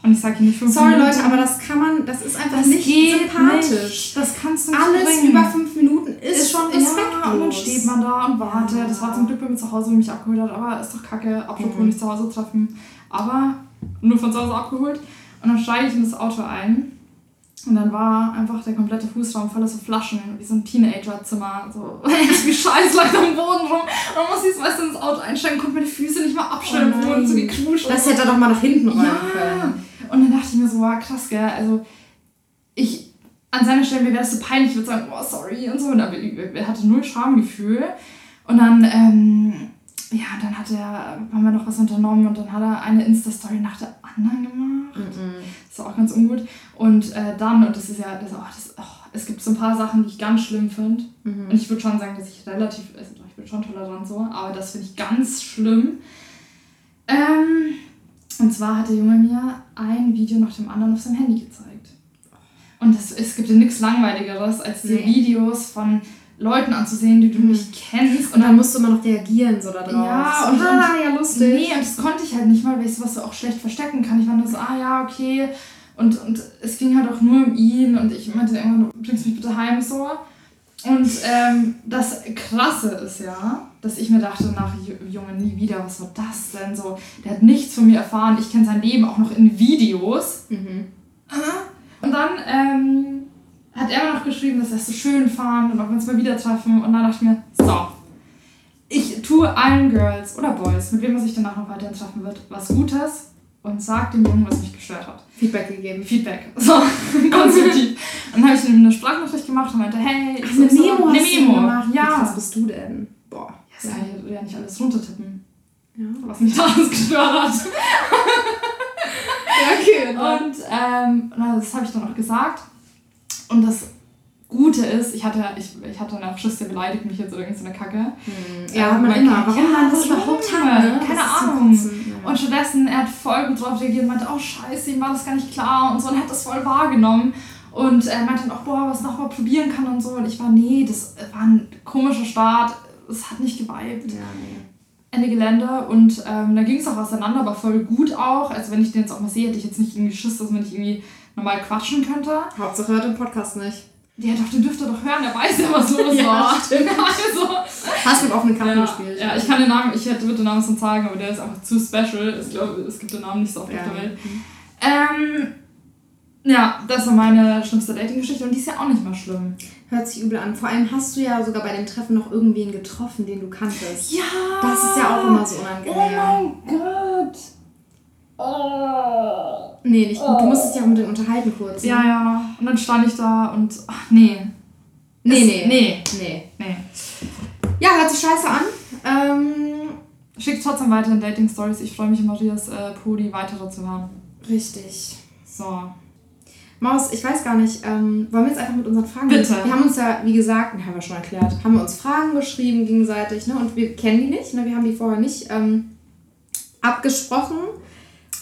Und ich sage ihm nicht fünf Sorry Minuten. Leute, aber das kann man, das ist einfach das nicht sympathisch. Nicht. Das kannst du nicht Alles bringen. über fünf Minuten ist, ist schon respektlos. respektlos. Ja, und dann steht man da und wartet. Ja. Das war zum Glück bei mir zu Hause, wo mich abgeholt hat. Aber ist doch kacke, apropos Mhm. nicht zu Hause treffen. Aber nur von zu Hause abgeholt. Und dann steige ich in das Auto ein. Und dann war einfach der komplette Fußraum voller so Flaschen, wie so ein Teenager-Zimmer. [LAUGHS] So, wie Scheiß lag am Boden rum. Und dann muss ich weißt du, ins Auto einsteigen, konnte meine Füße nicht mal abstellen, Oh wurden so und Das hätte er doch mal nach hinten räumen Ja. können. Und dann dachte ich mir so, wow, krass, gell. Also, ich, an seiner Stelle, mir wäre das so peinlich, ich würde sagen, oh, sorry und so. Und er hatte null Schamgefühl. Und dann, ähm, ja, dann hat er, haben wir noch was unternommen und dann hat er eine Insta-Story nach der anderen gemacht. Das war auch ganz ungut. Und äh, dann, und das ist ja, das, oh, das, oh, es gibt so ein paar Sachen, die ich ganz schlimm finde. Mhm. Und ich würde schon sagen, dass ich relativ, also ich bin schon tolerant so, aber das finde ich ganz schlimm. Ähm, und zwar hat der Junge mir ein Video nach dem anderen auf seinem Handy gezeigt. Und das, es gibt ja nichts Langweiligeres, als diese Nee. Videos von Leuten anzusehen, die du Mhm. nicht kennst. Und dann musst du immer noch reagieren so da drauf. Ja, und und- ah, ja, lustig. Nee, und das konnte ich halt nicht mal, weil ich sowas so auch schlecht verstecken kann. Ich war nur so, ah ja, okay. Und, und es ging halt auch nur um ihn und ich meinte irgendwann, du bringst mich bitte heim so. Und ähm, das Krasse ist ja, dass ich mir dachte, nach Ju- Junge, nie wieder, was war das denn so? Der hat nichts von mir erfahren, ich kenne sein Leben auch noch in Videos. Mhm. Und dann ähm, hat er noch geschrieben, dass er es so schön fand und ob wir uns mal wieder treffen. Und dann dachte ich mir, so, ich tue allen Girls oder Boys, mit wem man sich danach noch weiterhin treffen wird, was Gutes und sag dem Jungen, was mich gestört hat. Feedback gegeben. Feedback. [LAUGHS] So, konstruktiv. [LAUGHS] Und dann habe ich ihm eine Sprachnachricht gemacht und meinte, hey, ich Eine Memo eine Memo. gemacht. Ja. krass bist du denn? Boah. Das kann ich ja nicht alles runtertippen, Ja. was mich [LAUGHS] da alles gestört hat. Ja, okay. Und ähm, na, das habe ich dann auch gesagt. Und das Gute ist, ich hatte, ich, ich hatte eine Schiss, der beleidigt mich jetzt oder irgendeine Kacke. Hm. Ja, man immer. Warum ja, man das überhaupt hat, ne? Keine Ahnung. Kotzen. Ja. Und stattdessen, er hat voll gut drauf reagiert und meinte, oh scheiße, ihm war das gar nicht klar und so und hat das voll wahrgenommen. Und er meinte dann auch, boah, was noch mal probieren kann und so. Und ich war, nee, das war ein komischer Start. Es hat nicht geweibt. Ja, nee. Ende Gelände und ähm, da ging es auch auseinander, aber voll gut auch. Also wenn ich den jetzt auch mal sehe, hätte ich jetzt nicht irgendwie Schiss, dass man nicht irgendwie normal quatschen könnte. Hauptsache hört den Podcast nicht. Ja, doch, den dürfte er doch hören, der weiß ja, was los [LAUGHS] Ja, war. [LAUGHS] Also, Hast mit offenen Karten ja, gespielt. ja, ich kann den Namen, ich hätte würde den Namen sonst sagen, aber der ist einfach zu special. Ich glaube, es gibt den Namen nicht so oft Ja. auf der Welt. Ähm, ja, das war meine schlimmste Dating-Geschichte und die ist ja auch nicht mal schlimm. Hört sich übel an. Vor allem hast du ja sogar bei dem Treffen noch irgendwen getroffen, den du kanntest. Ja! Das ist ja auch immer so Oh unangenehm. mein Gott! Oh. Nee, nicht gut. Du musstest dich auch mit denen unterhalten kurz. ne? Ja, ja. Und dann stand ich da und. Ach, nee. Nee, Das- nee. Nee. Nee. Nee. Ja, hört sich scheiße an. Ähm, Schickt trotzdem weiter in Dating Stories. Ich freue mich, in Marias äh, Podi weitere zu hören. richtig. So. Maus, ich weiß gar nicht, ähm, wollen wir jetzt einfach mit unseren Fragen Bitte. Wir haben uns ja, wie gesagt, haben wir schon erklärt, haben wir uns Fragen geschrieben gegenseitig, ne? Und wir kennen die nicht, ne? Wir haben die vorher nicht ähm, abgesprochen.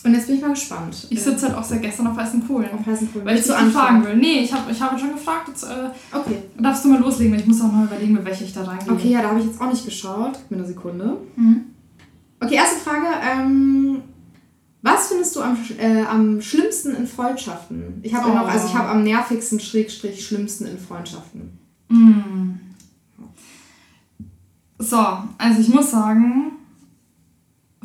Und jetzt bin ich mal gespannt. Ich sitze halt auch seit gestern auf heißen Kohlen. auf heißen Kohlen. Weil ich Willst dich du fragen anfangen? will. Nee, ich habe ich hab schon gefragt. Jetzt äh, Okay. darfst du mal loslegen, weil ich muss auch mal überlegen, mit welcher ich da reingehe. Okay, ja, da habe ich jetzt auch nicht geschaut. Gib mir eine Sekunde. Mhm. Okay, erste Frage. Ähm, was findest du am, äh, am schlimmsten in Freundschaften? Ich habe ja noch, Oh. also ich habe am nervigsten, schrägstrich, schlimmsten in Freundschaften. Mm. So, also ich muss sagen,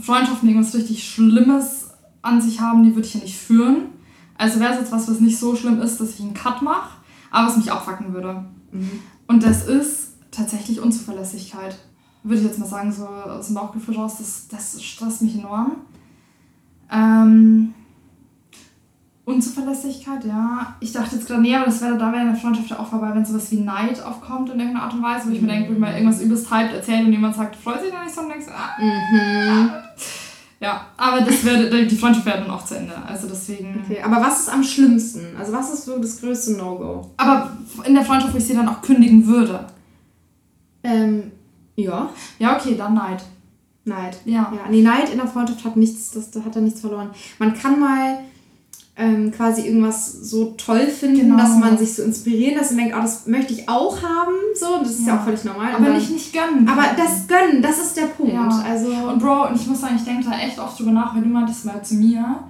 Freundschaften, irgendwas richtig Schlimmes an sich haben, die würde ich ja nicht führen. Also wäre es jetzt was, was nicht so schlimm ist, dass ich einen Cut mache, aber was mich abfacken würde. Mhm. Und das ist tatsächlich Unzuverlässigkeit. Würde ich jetzt mal sagen, so aus dem Bauchgefühl raus, das, das stresst mich enorm. Ähm, Unzuverlässigkeit, ja. Ich dachte jetzt gerade, nee, aber das wäre, da wäre eine Freundschaft ja auch vorbei, wenn sowas wie Neid aufkommt in irgendeiner Art und Weise, wo ich mir denke, ich mal irgendwas übelst hyped erzählt und jemand sagt, freut sich da nicht so und denkst, ah. Mhm. Ja, aber das wäre, die Freundschaft wäre dann auch zu Ende. Also deswegen. Okay, aber was ist am schlimmsten? Also was ist so das größte No-Go? Aber in der Freundschaft, wo ich sie dann auch kündigen würde. Ähm, ja, Ja, okay, dann Neid. Neid. Ja. Ja, nee, Neid in der Freundschaft hat nichts, das, da hat er nichts verloren. Man kann mal ähm, quasi irgendwas so toll finden, Genau. dass man sich so inspirieren lässt und denkt, oh, das möchte ich auch haben. So, das ist ja, Ja. auch völlig normal. Aber dann, nicht nicht gönnen. aber das Gönnen, das ist der Punkt. Ja. Also, Und Bro, und ich muss sagen, ich denke da echt oft drüber nach, weil du meintest mal zu mir,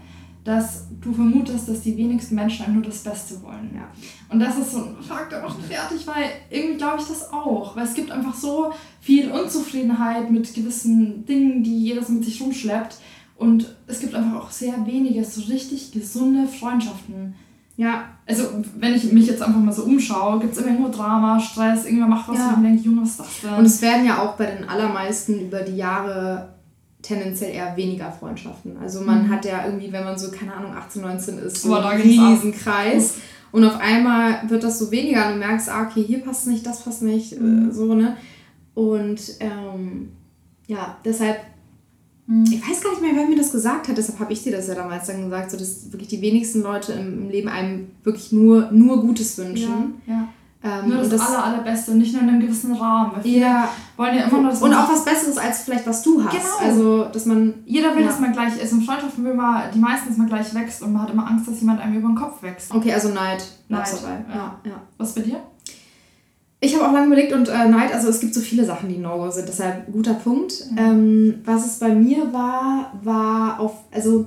dass du vermutest, dass die wenigsten Menschen einem nur das Beste wollen. Ja. Und das ist so ein Fakt, der macht fertig, weil irgendwie glaube ich das auch. Weil es gibt einfach so viel Unzufriedenheit mit gewissen Dingen, die jeder so mit sich rumschleppt. Und es gibt einfach auch sehr wenige so richtig gesunde Freundschaften. ja, Also, wenn ich mich jetzt einfach mal so umschaue, gibt es immer nur Drama, Stress, irgendwer macht was, Ja. ich mir denke, Junge, was ist das denn? und es werden ja auch bei den allermeisten über die Jahre tendenziell eher weniger Freundschaften. Also man Mhm. hat ja irgendwie, wenn man so, keine Ahnung, 18, 19 ist, so einen ging's ab. riesen Kreis. Und auf einmal wird das so weniger und du merkst, ah, okay, hier passt nicht, das passt nicht, Mhm. äh, so, ne? Und ähm, ja, deshalb, Mhm. Ich weiß gar nicht mehr, wer mir das gesagt hat, deshalb habe ich dir das ja damals dann gesagt, so dass wirklich die wenigsten Leute im, im Leben einem wirklich nur, nur Gutes wünschen. ja, ja. Ähm, Nur und das, aller, allerbeste und nicht nur in einem gewissen Rahmen. Weil viele ja, wollen ja immer nur das und auch was Besseres als vielleicht was du hast. Genau. Also, dass man Jeder will, Ja. dass man gleich ist. In Freundschaften will man, die meisten, dass man gleich wächst und man hat immer Angst, dass jemand einem über den Kopf wächst. Okay, also Neid. Neid, dabei. Ja, ja. Was bei dir? Ich habe auch lange überlegt und äh, Neid, also es gibt so viele Sachen, die No-Go sind, deshalb guter Punkt. Ähm, was es bei mir war, war auf, also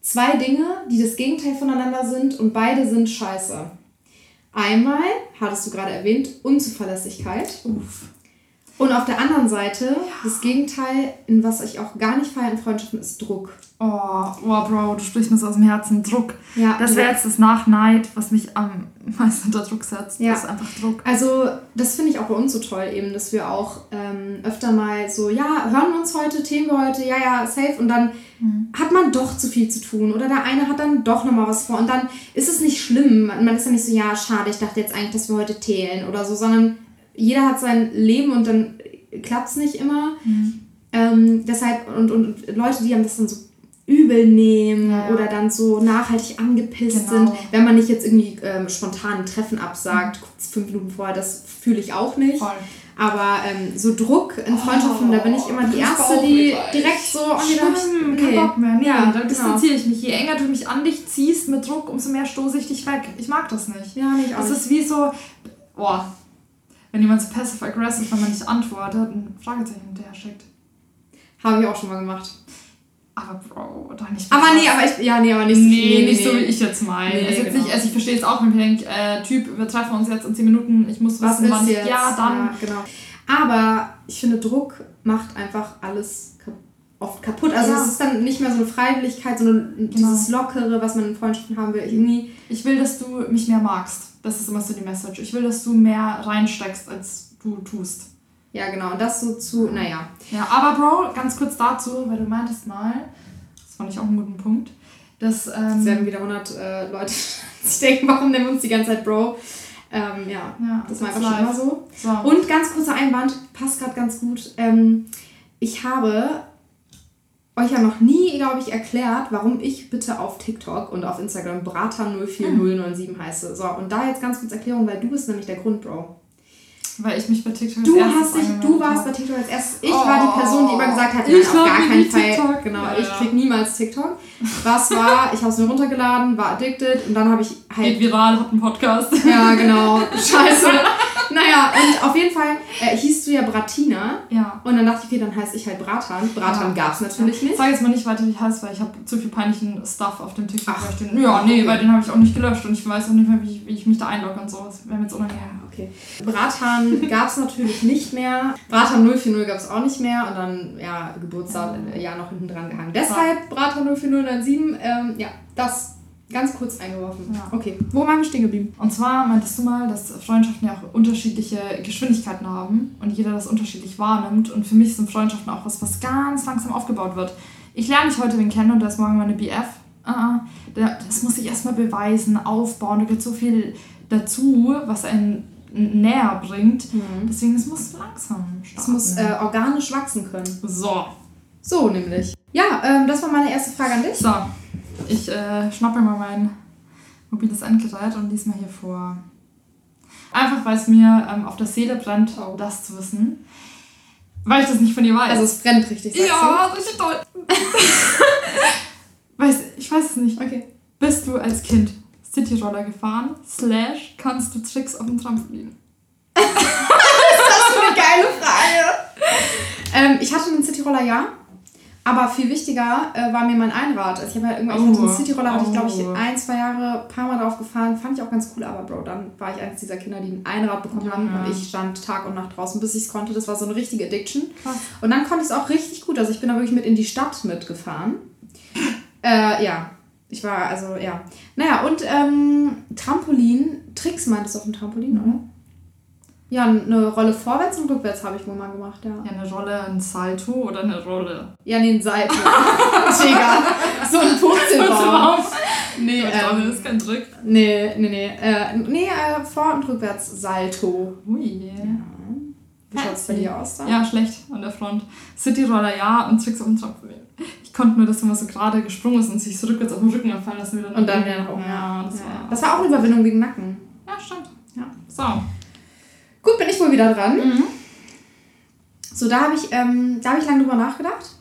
zwei Dinge, die das Gegenteil voneinander sind und beide sind scheiße. Einmal, hattest du gerade erwähnt, Unzuverlässigkeit. Uff. Und auf der anderen Seite, das Gegenteil, in was ich auch gar nicht feiere in Freundschaften, ist Druck. Oh, oh, Bro, du sprichst mir so aus dem Herzen. Druck. Ja, Das wäre jetzt das Nachneid, was mich am meisten unter Druck setzt. Ja. Das ist einfach Druck. Also, das finde ich auch bei uns so toll, eben, dass wir auch ähm, öfter mal so, ja, hören wir uns heute, Themen wir heute, ja, ja, safe. Und dann hat man doch zu viel zu tun. Oder der eine hat dann doch nochmal was vor. Und dann ist es nicht schlimm. Man man ist ja nicht so, ja, schade, ich dachte jetzt eigentlich, dass wir heute teilen oder so, sondern jeder hat sein Leben und dann klappt es nicht immer. Ähm, deshalb, und, und Leute, die haben das dann so übel nehmen Ja, ja. oder dann so nachhaltig angepisst Genau. sind, wenn man nicht jetzt irgendwie ähm, spontan ein Treffen absagt, kurz fünf Minuten vorher, das fühle ich auch nicht. Voll. Aber ähm, so Druck in Freundschaften, da bin ich immer die das Erste, die direkt so, oh nee, da hab ich, kein Bock mehr. Nee, Ja, da genau. distanziere ich mich. Je enger du mich an dich ziehst mit Druck, umso mehr stoße ich dich weg. Ich mag das nicht. Ja, nicht Das ist wie so, boah, wenn jemand so passive-aggressive, wenn man nicht antwortet, ein Fragezeichen hinterher schickt. Habe ich auch schon mal gemacht. Aber Bro, doch nicht. Aber nee, aber ich, ja, nee, aber nicht, Nee, nicht so wie ich jetzt meine. Nee, jetzt genau. nicht, also ich verstehe es auch, wenn ich denke, äh, Typ, wir treffen uns jetzt in 10 Minuten, ich muss Was wissen, wann jetzt? Ja, dann. Ja, genau. Aber ich finde, Druck macht einfach alles kap- oft kaputt. Also Ja. es ist dann nicht mehr so eine Freiwilligkeit, sondern dieses Lockere, was man in Freundschaften haben will. Irgendwie, Ich will, dass du mich mehr magst. Das ist immer so die Message. Ich will, dass du mehr reinsteckst, als du tust. ja genau, und das so zu, naja. Ja, aber Bro, ganz kurz dazu, weil du meintest mal, das fand ich auch einen guten Punkt, dass, ähm, Es werden wieder 100 äh, Leute [LAUGHS] sich denken, warum nennen wir uns die ganze Zeit Bro? Ähm, ja, ja, das war einfach schon immer so. So. Und ganz kurzer Einwand, passt gerade ganz gut. Ähm, ich habe euch ja noch nie, glaube ich, erklärt, warum ich bitte auf TikTok und auf Instagram Bratan04007 heiße. So, und da jetzt ganz kurz Erklärung, weil du bist nämlich der Grund, Bro. Weil ich mich bei TikTok Du als hast dich, du warst habe. bei TikTok als erstes. Ich Oh, war die Person, die immer gesagt hat, ich auf gar keinen Fall. TikTok. Genau, Ja, ich krieg niemals TikTok. Was war, ich habe es mir runtergeladen, war addicted und dann habe ich halt Geht viral, hat einen Podcast. ja, genau. [LAUGHS] Scheiße. Naja, und auf jeden Fall äh, hieß du ja Bratina. Ja. Und dann dachte ich, okay, dann heiße ich halt Bratan. Bratan Ja. gab's natürlich Ich nicht. sage jetzt mal nicht weiter, wie ich heiße, weil ich habe zu viel peinlichen Stuff auf dem TikTok. Ach, den, ja, nee, okay. weil den habe ich auch nicht gelöscht und ich weiß auch nicht mehr, wie ich, wie ich mich da einlogge und so. Das wäre mir jetzt unangenehm. Okay. Bratan [LAUGHS] gab's natürlich nicht mehr. Bratan 040 gab's auch nicht mehr. Und dann, ja, Geburtstag, äh, ja, noch hinten dran gehangen. Deshalb Bratan 04007, ähm, ja, das ganz kurz eingeworfen. Ja. Okay, wo waren wir stehen geblieben? Und zwar meintest du mal, dass Freundschaften ja auch unterschiedliche Geschwindigkeiten haben und jeder das unterschiedlich wahrnimmt. Und für mich sind Freundschaften auch was, was ganz langsam aufgebaut wird. Ich lerne dich heute wen kennen und da ist morgen meine BF. Uh, das muss ich erstmal beweisen, aufbauen. Da gibt so viel dazu, was einen näher bringt. Deswegen, es muss langsam starten. Es muss äh, organisch wachsen können. so. So nämlich. Ja, ähm, das war meine erste Frage an dich. So, ich äh, schnappe mal mein mobiles Endgerät und lese mal hier vor. Einfach weil es mir ähm, auf der Seele brennt, Oh. das zu wissen. Weil ich das nicht von dir weiß. Also es brennt richtig, ja, richtig toll. [LAUGHS] weiß, ich weiß es nicht. du? Okay. Bist du als Kind Cityroller gefahren? Slash, kannst du Tricks auf dem Trampolin? [LAUGHS] Das ist eine geile Frage. ähm, ich hatte einen Cityroller, ja. Aber viel wichtiger äh, war mir mein Einrad. Also ich habe ja irgendwann, hatte Oh. einen Cityroller, habe ich glaube ich Oh. ein, zwei Jahre, paar Mal drauf gefahren. Fand ich auch ganz cool, aber Bro, dann war ich eines dieser Kinder, die ein Einrad bekommen haben Ja. und ich stand Tag und Nacht draußen, bis ich es konnte. Das war so eine richtige Addiction. Krass. Und dann konnte ich es auch richtig gut. Also ich bin da wirklich mit in die Stadt mitgefahren. Äh, ja. Ich war, also, ja. Naja, und ähm, Trampolin, Tricks meintest du auf dem Trampolin, oder? Ja, eine Rolle vorwärts und rückwärts habe ich wohl mal gemacht, ja. Ja, eine Rolle, ein Salto oder eine Rolle? Ja, nee, ein [LAUGHS] ist egal. So ein Purzelbaum. [LAUGHS] Nee, Rolle ähm, ist kein Trick. nee, nee, nee. Äh, nee, äh, Vor- und rückwärts Salto. Ui. Wie schaut's bei dir aus da? Ja, schlecht an der Front. Cityroller ja und Tricks auf dem Trampolin. Ich konnte nur, dass immer so gerade gesprungen ist und sich so rückwärts auf den Rücken fallen lassen wieder. Und dann wieder nach oben. Ja, das Ja. war. Das war auch eine Überwindung wegen Nacken. Ja, stimmt. Ja. So. Gut, bin ich wohl wieder dran. Mhm. So, da habe ich, ähm, da hab ich lange drüber nachgedacht.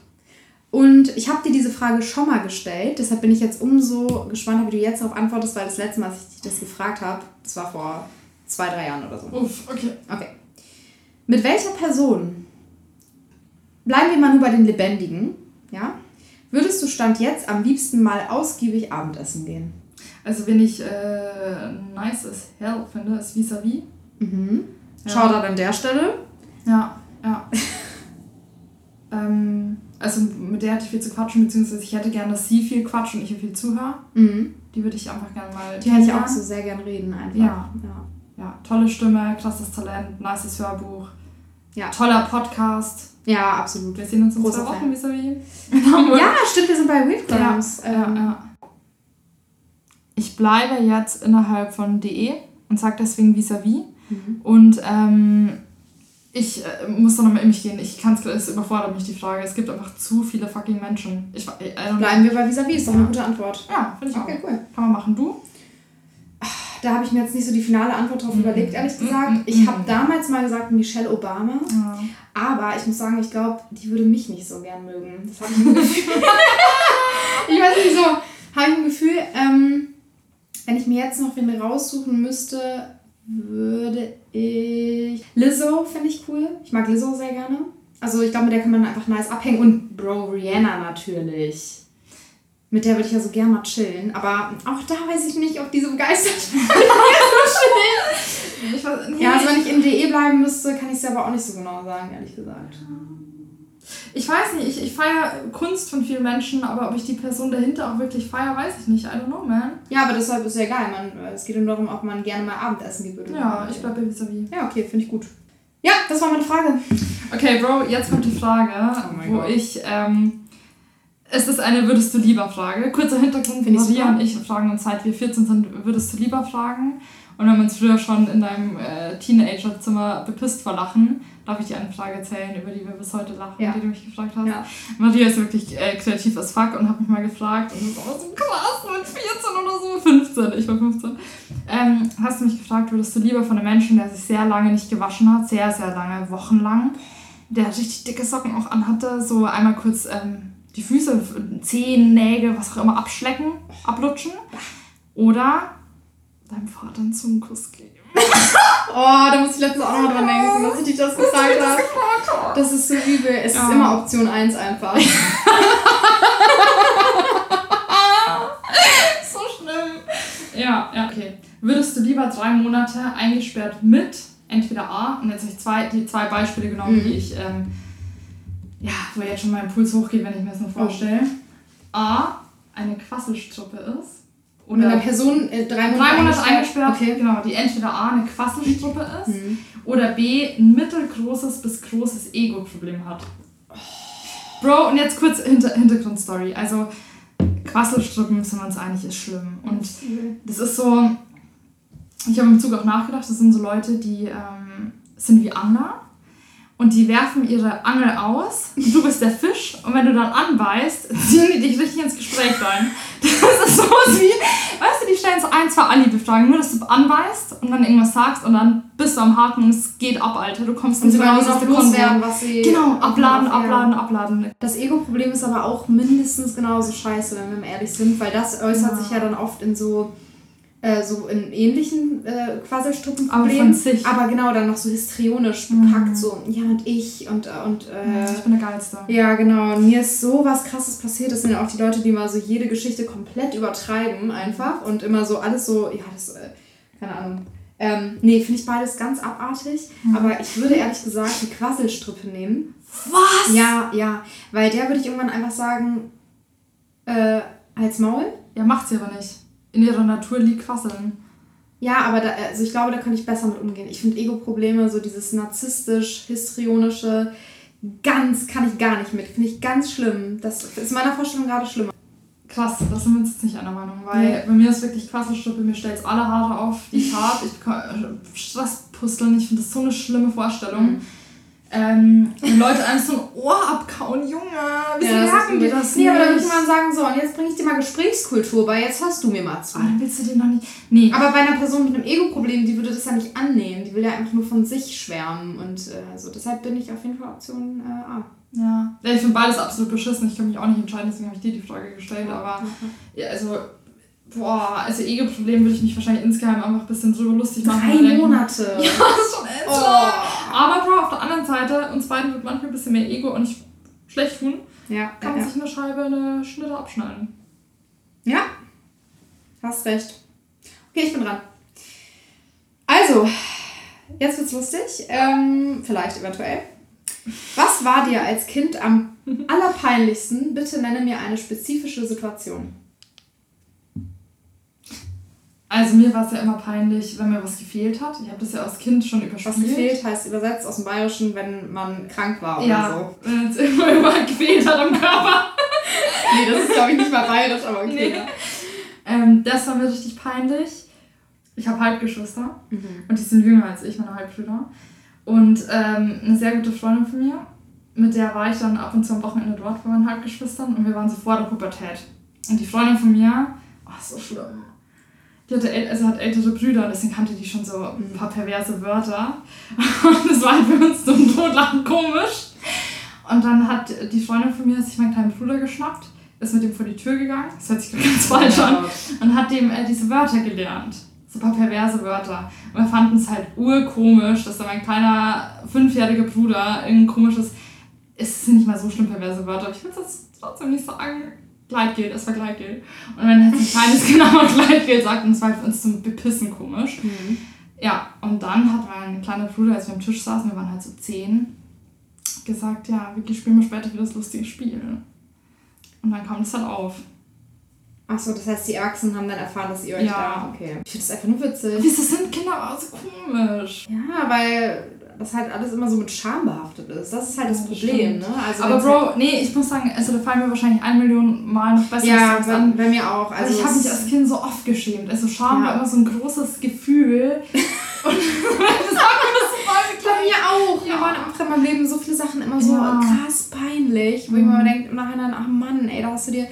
Und ich habe dir diese Frage schon mal gestellt. Deshalb bin ich jetzt umso gespannter, wie du jetzt darauf antwortest, weil das letzte Mal, als ich dich das gefragt habe, das war vor zwei, drei Jahren oder so. Uff, okay. Okay. Mit welcher Person, bleiben wir mal nur bei den Lebendigen, ja, würdest du Stand jetzt am liebsten mal ausgiebig Abendessen gehen? Also, wenn ich äh, nice as hell finde, ist vis-à-vis. Mhm. Ja. Shoutout an der Stelle. Ja, ja. [LAUGHS] ähm, also, mit der hätte ich viel zu quatschen, beziehungsweise ich hätte gerne, dass sie viel quatscht und ich ihr viel zuhöre. Mhm. Die würde ich einfach gerne mal. Die hätte ich auch so sehr gern reden einfach. Ja. ja. Ja, tolle Stimme, krasses Talent, nices Hörbuch. Ja. Toller Podcast. Ja, absolut. Wir sehen uns in Großer zwei. Wochen Hamburg. Ja, stimmt, wir sind bei Weird Crimes. ja, Ähm, ja. Ich bleibe jetzt innerhalb von DE und sage deswegen vis-à-vis. Mhm. Und ähm, Ich äh, muss da nochmal in mich gehen. Ich kann es, überfordert mich die Frage. Es gibt einfach zu viele fucking Menschen. Ich, don't Bleiben wir bei vis-à-vis, ist doch eine gute Antwort. Ja, finde ich Okay, auch. cool. Kann man machen. Du? Da habe ich mir jetzt nicht so die finale Antwort drauf Mhm. überlegt, ehrlich Mhm. gesagt. Ich habe damals mal gesagt Michelle Obama, Ja. aber ich muss sagen, ich glaube, die würde mich nicht so gern mögen. Das habe ich im Gefühl. [LAUGHS] ich weiß nicht so, habe ich ein Gefühl, ähm, wenn ich mir jetzt noch wen raussuchen müsste, würde ich. Lizzo finde ich cool. Ich mag Lizzo sehr gerne. Also ich glaube, mit der kann man einfach nice abhängen. Und Bro, Rihanna natürlich. Mit der würde ich ja so gern mal chillen. Aber auch da weiß ich nicht, ob die so begeistert [LAUGHS] weiß, nee, Ja, also wenn ich in DE bleiben müsste, kann ich es aber auch nicht so genau sagen, ehrlich gesagt. Ich weiß nicht, ich, ich feiere Kunst von vielen Menschen, aber ob ich die Person dahinter auch wirklich feiere, weiß ich nicht. I don't know, man. Ja, aber deshalb ist ja egal. Man, äh, es geht nur darum, ob man gerne mal Abendessen geht. Würde. Ja, ich bleibe bei vis-à-vis. Ja, okay, finde ich gut. Ja, das war meine Frage. Okay, Bro, jetzt kommt die Frage, Oh wo Gott. ich. Ähm, es ist eine Würdest du lieber Frage. Kurzer Hintergrund: Finde ich Maria und ich fragen uns seit wir 14 sind, würdest du lieber fragen. Und wir haben uns früher schon in deinem äh, Teenagerzimmer bepisst vor Lachen. Darf ich dir eine Frage erzählen, über die wir bis heute lachen, Ja. die du mich gefragt hast? Ja. Maria ist wirklich äh, kreativ as fuck und hat mich mal gefragt. Und das war so krass mit 14 oder so. 15, ich war 15. Ähm, hast du mich gefragt, würdest du lieber von einem Menschen, der sich sehr lange nicht gewaschen hat, sehr, sehr lange, wochenlang, der richtig dicke Socken auch anhatte, so einmal kurz ähm, die Füße, Zehen, Nägel, was auch immer abschlecken, ablutschen? Oder deinem Vater einen Zungenkuss geben? Oh, da muss ich letztens auch noch dran denken, dass ich dich das gesagt habe. Das ist so übel. Es Ja. ist immer Option 1 einfach. [LAUGHS] so schlimm. Ja, ja, okay. Würdest du lieber drei Monate eingesperrt mit entweder A, und jetzt habe ich zwei, die zwei Beispiele genommen, Mhm. die ich, ähm, ja, wo jetzt schon mein Puls hochgeht, wenn ich mir das nur vorstelle. A, eine Quasselstruppe ist. Mit einer Oder Person äh, drei Monate, drei Monate eingesperrt, Okay. genau, die entweder A, eine Quasselstruppe ist. Mhm. Oder B, ein mittelgroßes bis großes Ego-Problem hat. Bro, und jetzt kurz Hinter Hintergrundstory. Also, Quasselstrippen, sind wir uns einig, ist schlimm. Und das ist so, ich habe im Zug auch nachgedacht, das sind so Leute, die ähm, sind wie Angler und die werfen ihre Angel aus und du bist der Fisch und wenn du dann anbeißt, [LAUGHS] ziehen die dich richtig ins Gespräch rein. Das ist sowas wie, weißt du, die stellen so ein, zwei Alibi-Fragen, nur dass du anbeißt und dann irgendwas sagst und dann bist du am Haken und es geht ab, Alter. Du kommst der Konvo. loswerden, was sie... Genau, abladen, abladen, abladen. Das Ego-Problem ist aber auch mindestens genauso scheiße, wenn wir mal ehrlich sind, weil das äußert Ja. sich ja dann oft in so, äh, so in ähnlichen äh, Quasselstruppenproblemen. Aber. Aber genau, dann noch so histrionisch Mhm. bepackt, so, ja und ich und, äh, und äh, ich bin der Geilste. ja, genau. Und mir ist so was krasses passiert. Das sind ja auch die Leute, die mal so jede Geschichte komplett übertreiben einfach und immer so alles so, ja, das, äh, keine Ahnung. Ähm, nee, finde ich beides ganz abartig. Aber ich würde ehrlich gesagt die Quasselstrippe nehmen. Was? Ja, ja. Weil der würde ich irgendwann einfach sagen, äh, als Maul. Ja, macht sie aber nicht. In ihrer Natur liegt Quasseln. Ja, aber da, also ich glaube, da könnte ich besser mit umgehen. Ich finde Ego-Probleme, so dieses narzisstisch, histrionische, ganz kann ich gar nicht mit. Finde ich ganz schlimm. Das ist in meiner Vorstellung gerade schlimmer. Krass, da sind wir uns jetzt nicht einer Meinung, weil Nee. bei mir ist wirklich Quasselstrippe, mir stellt alle Haare auf, die [LAUGHS] ich habe. Ich kann Stresspusteln, ich finde das so eine schlimme Vorstellung. Mhm. Ähm, Leute einem so ein Ohr abkauen, Junge, wieso Ja, merken die übel. das Nee, aber da würde ich mal sagen, so, und jetzt bringe ich dir mal Gesprächskultur bei, jetzt hörst du mir mal zu. Ah, dann willst du den noch nicht... Nee, Aber bei einer Person mit einem Ego-Problem, die würde das ja nicht annehmen. Die will ja einfach nur von sich schwärmen. Und äh, so, deshalb bin ich auf jeden Fall Option äh, A. ja. ja ich finde beides absolut beschissen, ich kann mich auch nicht entscheiden, deswegen habe ich dir die Frage gestellt, aber... Ja, also, boah, also Ego-Problem würde ich mich wahrscheinlich insgeheim einfach ein bisschen drüber lustig machen. Drei denken, Monate. [LAUGHS] Ja, das ist schon echt Oh. Aber Bro, auf der anderen Seite, uns beiden wird manchmal ein bisschen mehr Ego und nicht schlecht tun, Ja, kann ja. sich eine Scheibe, eine Schnitte abschneiden. ja, hast recht. Okay, ich bin dran. Also, jetzt wird's lustig. Ähm, vielleicht eventuell. Was war dir als Kind am [LAUGHS] allerpeinlichsten? Bitte nenne mir eine spezifische Situation. Also mir war es ja immer peinlich, wenn mir was gefehlt hat. Ich habe das ja als Kind schon überspielt. Was gefehlt heißt übersetzt aus dem Bayerischen, wenn man krank war oder Ja, so. wenn es immer, immer gefehlt hat am Körper. [LAUGHS] Nee, das ist glaube ich nicht mal bayerisch, aber okay. Nee. Ähm, das war mir richtig peinlich. Ich habe Halbgeschwister Mhm. und die sind jünger als ich, meine Halbbrüder. Und ähm, eine sehr gute Freundin von mir, mit der war ich dann ab und zu am Wochenende dort bei meinen Halbgeschwistern und wir waren so vor der Pubertät. Und die Freundin von mir, oh, so schlimm. Die hatte, also hat ältere Brüder, deswegen kannte die schon so ein paar perverse Wörter. [LAUGHS] Und das war halt für uns zum Totlachen komisch. Und dann hat die Freundin von mir sich meinen kleinen Bruder geschnappt, ist mit ihm vor die Tür gegangen, das hört sich ganz falsch an, und hat dem äh, diese Wörter gelernt. So ein paar perverse Wörter. Und wir fanden es halt urkomisch, dass da mein kleiner fünfjähriger Bruder irgendein komisches, es sind nicht mal so schlimm perverse Wörter, aber ich will es trotzdem nicht sagen. Gleitgel, es war Gleitgel. Und wenn jetzt ein kleines [LAUGHS] Kind aber Gleitgel sagt, und es war für uns zum Bepissen komisch. Mhm. Ja, und dann hat mein kleiner Bruder, als wir am Tisch saßen, wir waren halt so zehn, gesagt, ja, wir spielen mal später wieder das lustige Spiel. Und dann kam das halt auf. Achso, das heißt, die Erwachsenen haben dann erfahren, dass ihr euch Ja. da. Okay. Ich finde das einfach nur witzig. Wieso sind Kinder aber so komisch? Ja, weil das halt alles immer so mit Scham behaftet ist. Das ist halt das Problem, ne? Also aber Bro, nee, ich muss sagen, also da fallen mir wahrscheinlich ein Million Mal noch bessere ja, bei, an. bei mir auch. Also Also ich habe mich als Kind so oft geschämt. Also Scham Ja. war immer so ein großes Gefühl. [LAUGHS] Und [LAUGHS] das war mir so voll Bei mir auch. Ja. Mir waren auch in meinem Leben so viele Sachen immer so Ja. krass peinlich, wo ich Mhm. mir immer denke, im Nachhinein, ach Mann, ey, da hast du dir.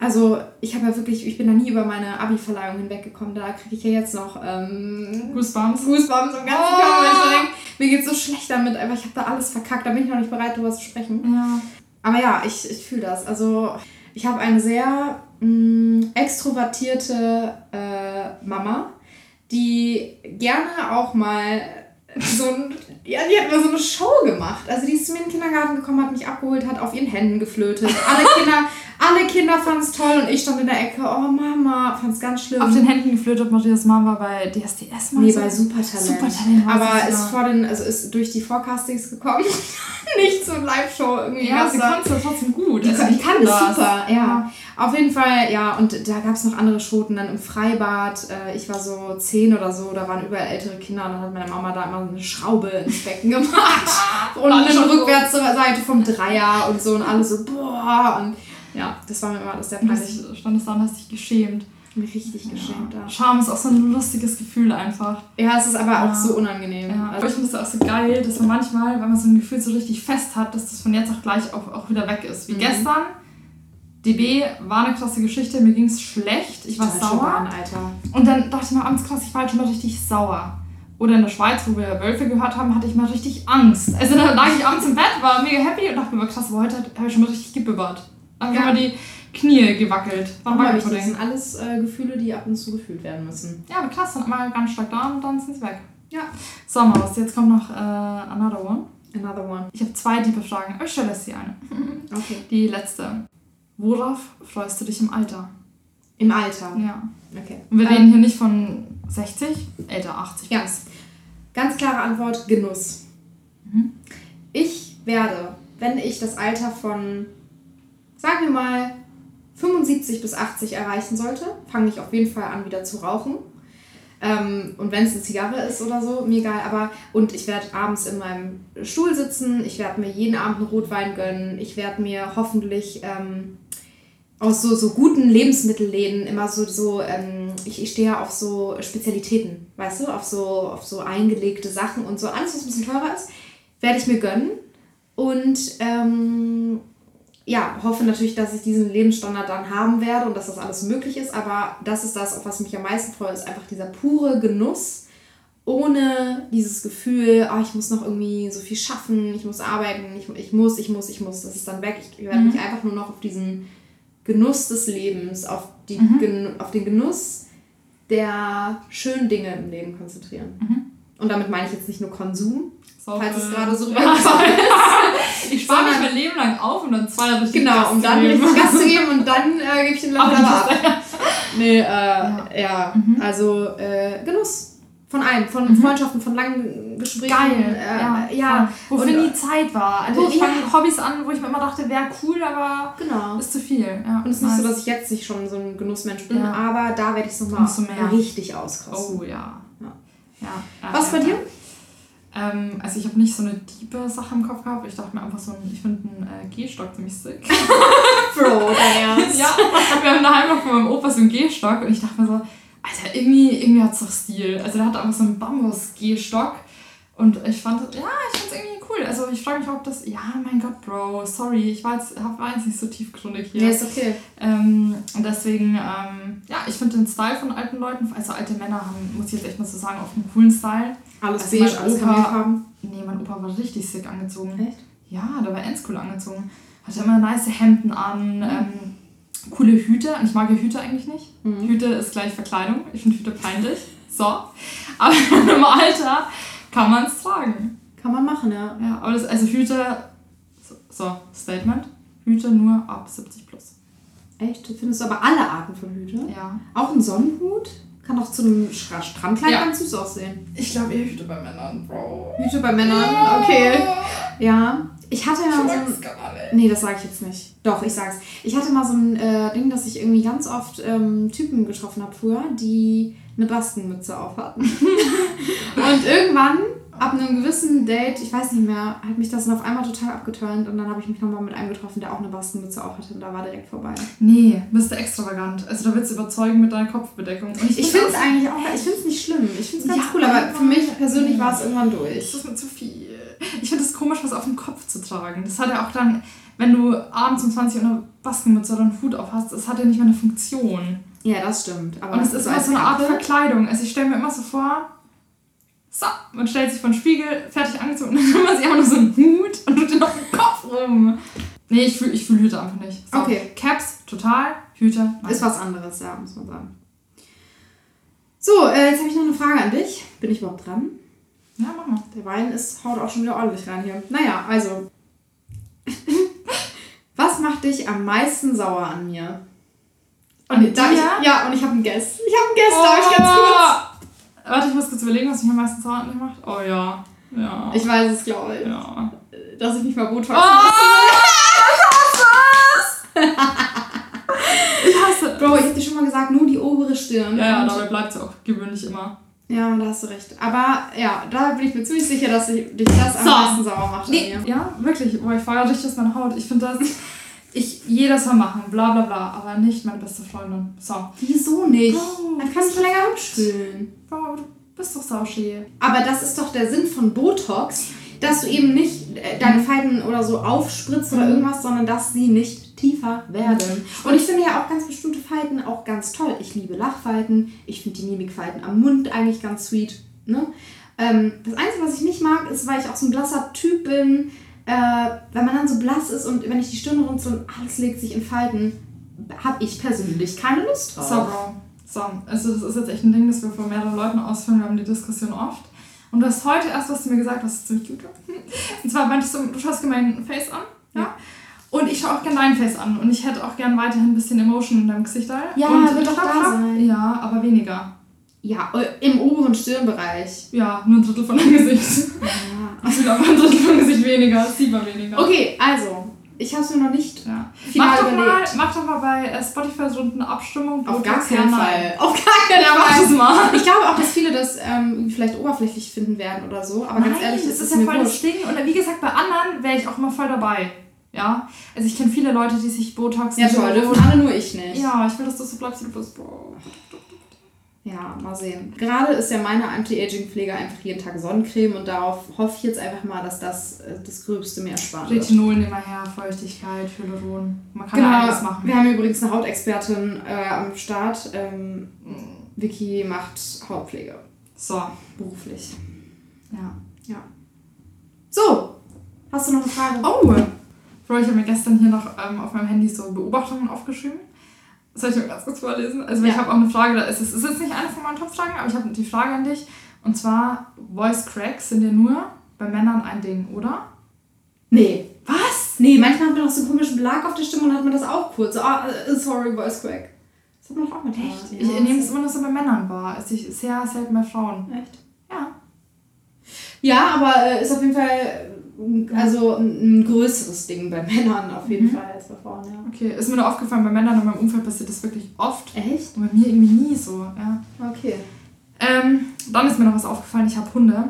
Also, ich habe ja wirklich, ich bin da nie über meine Abi-Verleihung hinweggekommen. Da kriege ich ja jetzt noch ähm, Goosebumps. Goosebumps im ganzen Oh. Körper, denke, mir geht's so schlecht damit, aber ich habe da alles verkackt. Da bin ich noch nicht bereit, darüber zu sprechen. Ja. Aber ja, ich, ich fühle das. Also, ich habe eine sehr mh, extrovertierte äh, Mama, die gerne auch mal so ein, ja, die hat mal so eine Show gemacht. Also die ist zu mir in den Kindergarten gekommen, hat mich abgeholt, hat auf ihren Händen geflötet. Alle Kinder, alle Kinder fanden es toll und ich stand in der Ecke, oh Mama, fand es ganz schlimm. Auf den Händen geflötet Marias Mama bei DSDS mal Nee, so. bei Supertalent. Supertalent war Aber es, ist ja. vor den, also ist durch die Forecastings gekommen. [LAUGHS] Nicht zur Live-Show irgendwie. Ja, sie konnte es ja trotzdem gut. Die, Also die kann das super, ja. Auf jeden Fall, ja, und da gab es noch andere Schoten, dann im Freibad. Äh, ich war so zehn oder so, da waren überall ältere Kinder und dann hat meine Mama da immer eine Schraube ins Becken gemacht. [LAUGHS] und Alle so. rückwärts zur Seite vom Dreier und so und alles so, boah. Und ja, das war mir immer das sehr Und peinlich. das standest da und hast dich geschämt. Mir richtig geschämt da. Scham ist auch so ein lustiges Gefühl einfach. Ja, es ist aber Ja. auch so unangenehm. Ja, aber Also, ich finde es auch so geil, dass man manchmal, wenn man so ein Gefühl so richtig fest hat, dass das von jetzt auch gleich auch, auch wieder weg ist. Wie Mhm. gestern. DB war eine krasse Geschichte, mir ging es schlecht, ich war Deutsche sauer. Bahn, Alter. Und dann dachte ich mir abends krass, ich war halt schon mal richtig sauer. Oder in der Schweiz, wo wir Wölfe gehört haben, hatte ich mal richtig Angst. Also dann lag ich abends im Bett, war mega happy und dachte mir, krass, aber heute habe ich schon mal richtig gebibbert. Haben Ja. die Knie gewackelt. War mal wichtig, das sind alles äh, Gefühle, die ab und zu gefühlt werden müssen. Ja, aber krass, dann einmal ganz stark da und dann sind sie weg. Ja. So, Maus, jetzt kommt noch äh, another one. Another one. Ich habe zwei tiefe Fragen, ich stelle jetzt die eine. [LAUGHS] Okay. Die letzte. Worauf freust du dich im Alter? Im Alter. Ja. Okay. Und wir Ähm, reden hier nicht von 60, älter 80 Ja. plus. Ganz klare Antwort: Genuss. Mhm. Ich werde, wenn ich das Alter von, sagen wir mal, 75 bis 80 erreichen sollte, fange ich auf jeden Fall an, wieder zu rauchen. Ähm, und wenn es eine Zigarre ist oder so, mir egal. Aber und ich werde abends in meinem Stuhl sitzen. Ich werde mir jeden Abend einen Rotwein gönnen. Ich werde mir hoffentlich ähm, aus so, so guten Lebensmittelläden immer so, so ähm, ich, ich stehe ja auf so Spezialitäten, weißt du, auf so, auf so eingelegte Sachen und so. Alles, was ein bisschen teurer ist, werde ich mir gönnen. Und ähm, ja, hoffe natürlich, dass ich diesen Lebensstandard dann haben werde und dass das alles möglich ist. Aber das ist das, auf was mich am meisten freue, ist einfach dieser pure Genuss, ohne dieses Gefühl, ah, ich muss noch irgendwie so viel schaffen, ich muss arbeiten, ich, ich muss, ich muss, ich muss. Das ist dann weg. Ich werde Mhm. mich einfach nur noch auf diesen Genuss des Lebens, auf, die, Mhm. Gen auf den Genuss der schönen Dinge im Leben konzentrieren. Mhm. Und damit meine ich jetzt nicht nur Konsum, So, falls es gerade so ja, rüberkommt. [LAUGHS] Ich spare mich mein Leben lang auf und dann zwei richtig Genau, Gas um dann richtig Gas zu geben [LAUGHS] und dann äh, gebe ich den nicht ab. Nee, äh, ja, Ja. Mhm. also äh, Genuss. Von allem, von Mhm. Freundschaften, von langen Gesprächen. Geil, Äh, ja. ja. Wofür nie Zeit war. Also ich ja. fange Hobbys an, wo ich mir immer dachte, wäre cool, aber Genau. ist zu viel. Ja, Und es ist nicht so, dass ich jetzt nicht schon so ein Genussmensch bin, aber da werde ich es nochmal richtig auskosten. Oh ja. Ja. ja Was bei dir? Ähm, also ich habe nicht so eine tiefe Sache im Kopf gehabt. Ich dachte mir einfach so, ein- ich finde einen äh, Gehstock ziemlich sick. [LAUGHS] Bro, dein ja, wir haben daheim noch von meinem Opa so einen Gehstock und ich dachte mir so, Alter, irgendwie, irgendwie hat es doch Stil. Also der hat einfach so einen Bambus-Gehstock Und ich fand, ja, ich cool. Also ich frage mich, ob das, ja, mein Gott, Bro, sorry, ich war jetzt, war jetzt nicht so tiefgründig hier. Ja, ist okay. Ähm, und deswegen, ähm, ja, ich finde den Style von alten Leuten, also alte Männer haben, muss ich jetzt echt mal so sagen, oft einen coolen Style. Alles Also beige, alles Opa- Kamelfarben. Nee, mein Opa war richtig sick angezogen. Echt? Ja, der war ends cool angezogen. Hatte immer nice Hemden an, ähm, coole Hüte. Und ich mag ja Hüte eigentlich nicht. Mhm. Hüte ist gleich Verkleidung. Ich finde Hüte peinlich. So. Aber [LAUGHS] im Alter kann man es tragen. Kann man machen, ja. Ja, aber das, also Hüte, so, Statement. Hüte nur ab 70 plus. Echt? Du findest aber alle Arten von Hüte? Ja. Auch ein Sonnenhut? Kann auch zu einem Stra- Strandkleid Ja. ganz süß aussehen. Ich glaube eher Hüte bei Männern, Bro. Hüte bei Männern, okay. Ja. Ich hatte ja so ein... Nee, das sage ich jetzt nicht. Doch, ich sag's. Ich hatte mal so ein äh, Ding, dass ich irgendwie ganz oft ähm, Typen getroffen habe früher, die eine Bastenmütze auf hatten. [LAUGHS] und irgendwann, ab einem gewissen Date, ich weiß nicht mehr, hat mich das dann auf einmal total abgeturnt und dann habe ich mich nochmal mit einem getroffen, der auch eine Bastenmütze auf hatte und da war direkt vorbei. Nee, bist du extravagant. Also da willst du überzeugen mit deiner Kopfbedeckung. Und Ich finde es eigentlich auch, ich finde es nicht schlimm. Ich finde es ganz Ja, cool, aber für mich persönlich war es irgendwann Das durch. ist mir zu viel. Ich finde es komisch, was auf dem Kopf zu tragen. Das hat ja auch dann, wenn du abends um 20 Uhr eine Baskenmütze oder einen Hut auf hast, das hat ja nicht mehr eine Funktion. Ja, das stimmt. Aber Und es ist als so eine Art Verkleidung. Also ich stelle mir immer so vor, so, man stellt sich vor den Spiegel, fertig angezogen, und [LAUGHS] dann nimmt man sich einfach nur so einen Hut und tut den auf den Kopf rum. Nee, ich fühle ich fühl Hüte einfach nicht. So, Okay. Caps, total. Hüte, nein. Ist was anderes, ja, muss man sagen. So, äh, jetzt habe ich noch eine Frage an dich. Bin ich überhaupt dran? Ja, mach mal. Der Wein ist, haut auch schon wieder ordentlich rein hier. Naja, also. [LAUGHS] Was macht dich am meisten sauer an mir? Und da dir? ich, ja, und ich habe einen Guest. Ich habe einen Guest, darf ich ganz kurz? Warte, ich muss kurz überlegen, was mich am meisten dich macht. Oh ja. Ja. Ich weiß es, glaube ich. ja. Dass ich mich mal Botox Oh, lasse. ich hasse. Bro, ich habe dir schon mal gesagt, nur die obere Stirn. Ja, ja, dabei bleibt es auch gewöhnlich immer. ja, da hast du recht. Aber ja, da bin ich mir ziemlich sicher, dass ich, dich das am So. meisten sauer macht Nee, ja, wirklich. Boah, ich feiere richtig aus meiner Haut. Ich finde das. Ich, jeder soll machen, bla bla bla, aber nicht meine beste Freundin. So. Wieso nicht? Bro, Dann kannst du länger rumspülen. Bro, du bist doch sauschee. Aber das ist doch der Sinn von Botox, dass du eben nicht äh, deine Falten oder so aufspritzt oder Mhm. irgendwas, sondern dass sie nicht tiefer werden. Und ich finde ja auch ganz bestimmte Falten auch ganz toll. Ich liebe Lachfalten, ich finde die Mimikfalten am Mund eigentlich ganz sweet. Ne? Ähm, das Einzige, was ich nicht mag, ist, weil ich auch so ein blasser Typ bin, äh, wenn man dann so blass ist und wenn ich die Stirn runter und alles legt sich in Falten, habe ich persönlich keine Lust drauf. So, Bro. So, also das ist jetzt echt ein Ding, das wir von mehreren Leuten ausführen. Wir haben die Diskussion oft. Und du hast heute erst was zu mir gesagt, was ziemlich gut war. Und zwar meintest du, du schaust gerne mein Face an. Ja. Und ich schaue auch gerne dein Face an. Und ich hätte auch gerne weiterhin ein bisschen Emotion in deinem Gesicht. Ja, und wird doch da sein. Ja, aber weniger. Ja, äh, im oberen Stirnbereich. Ja, nur ein Drittel von deinem Gesicht. [LAUGHS] Also ein Drittel vom Gesicht weniger, siebenmal weniger. Okay, also, ich habe es mir noch nicht Ja. final Mach, doch mal, mach doch mal bei äh, Spotify so eine Abstimmung. Auf gar keinen Fall. Auf gar keinen das Fall. mal. Ich glaube auch, dass viele das ähm, vielleicht oberflächlich finden werden oder so. Aber ganz Nein, ehrlich, das es ist ist ja mir voll das wurscht. Ding. Und wie gesagt, bei anderen wäre ich auch immer voll dabei. Ja. Also ich kenne viele Leute, die sich Botox Ja, toll, dürfen alle nur ich nicht. Ja, ich will, dass du so bleibst, wie du bist, Bro. Ja, mal sehen. Gerade ist ja meine Anti-Aging-Pflege einfach jeden Tag Sonnencreme und darauf hoffe ich jetzt einfach mal, dass das äh, das Gröbste mir ersparen wird. Retinol nehmen wir her, Feuchtigkeit, Hyaluron. Man kann Genau, machen. wir haben übrigens eine Hautexpertin äh, am Start. Ähm, Vicky macht Hautpflege, So, beruflich. ja. Ja. So, hast du noch eine Frage? Oh! Bro, ich habe mir gestern hier noch ähm, auf meinem Handy so Beobachtungen aufgeschrieben. Soll ich mal ganz kurz vorlesen? Also ich Ja. habe auch eine Frage, da ist es ist jetzt nicht eine von meinen Top-Fragen, aber ich habe die Frage an dich. Und zwar, Voice Cracks sind ja nur bei Männern ein Ding, oder? Nee. Was? Nee, manchmal hat man noch so einen komischen Belag auf der Stimme und hat man das auch kurz. So, ah, äh, sorry, voice crack. Das hat man doch auch mit Echt? Ja, ich nehme es immer noch so bei Männern wahr. Es ist sehr selten bei Frauen. Echt? Ja. Ja, aber äh, ist auf jeden Fall also ein, ein größeres Ding bei [LAUGHS] Männern auf jeden Mhm. Fall als bei Frauen, ja. Okay, ist mir nur aufgefallen, bei Männern in meinem Umfeld passiert das wirklich oft. Echt? Und bei mir irgendwie nie so, ja. Okay. Ähm, dann ist mir noch was aufgefallen, ich habe Hunde.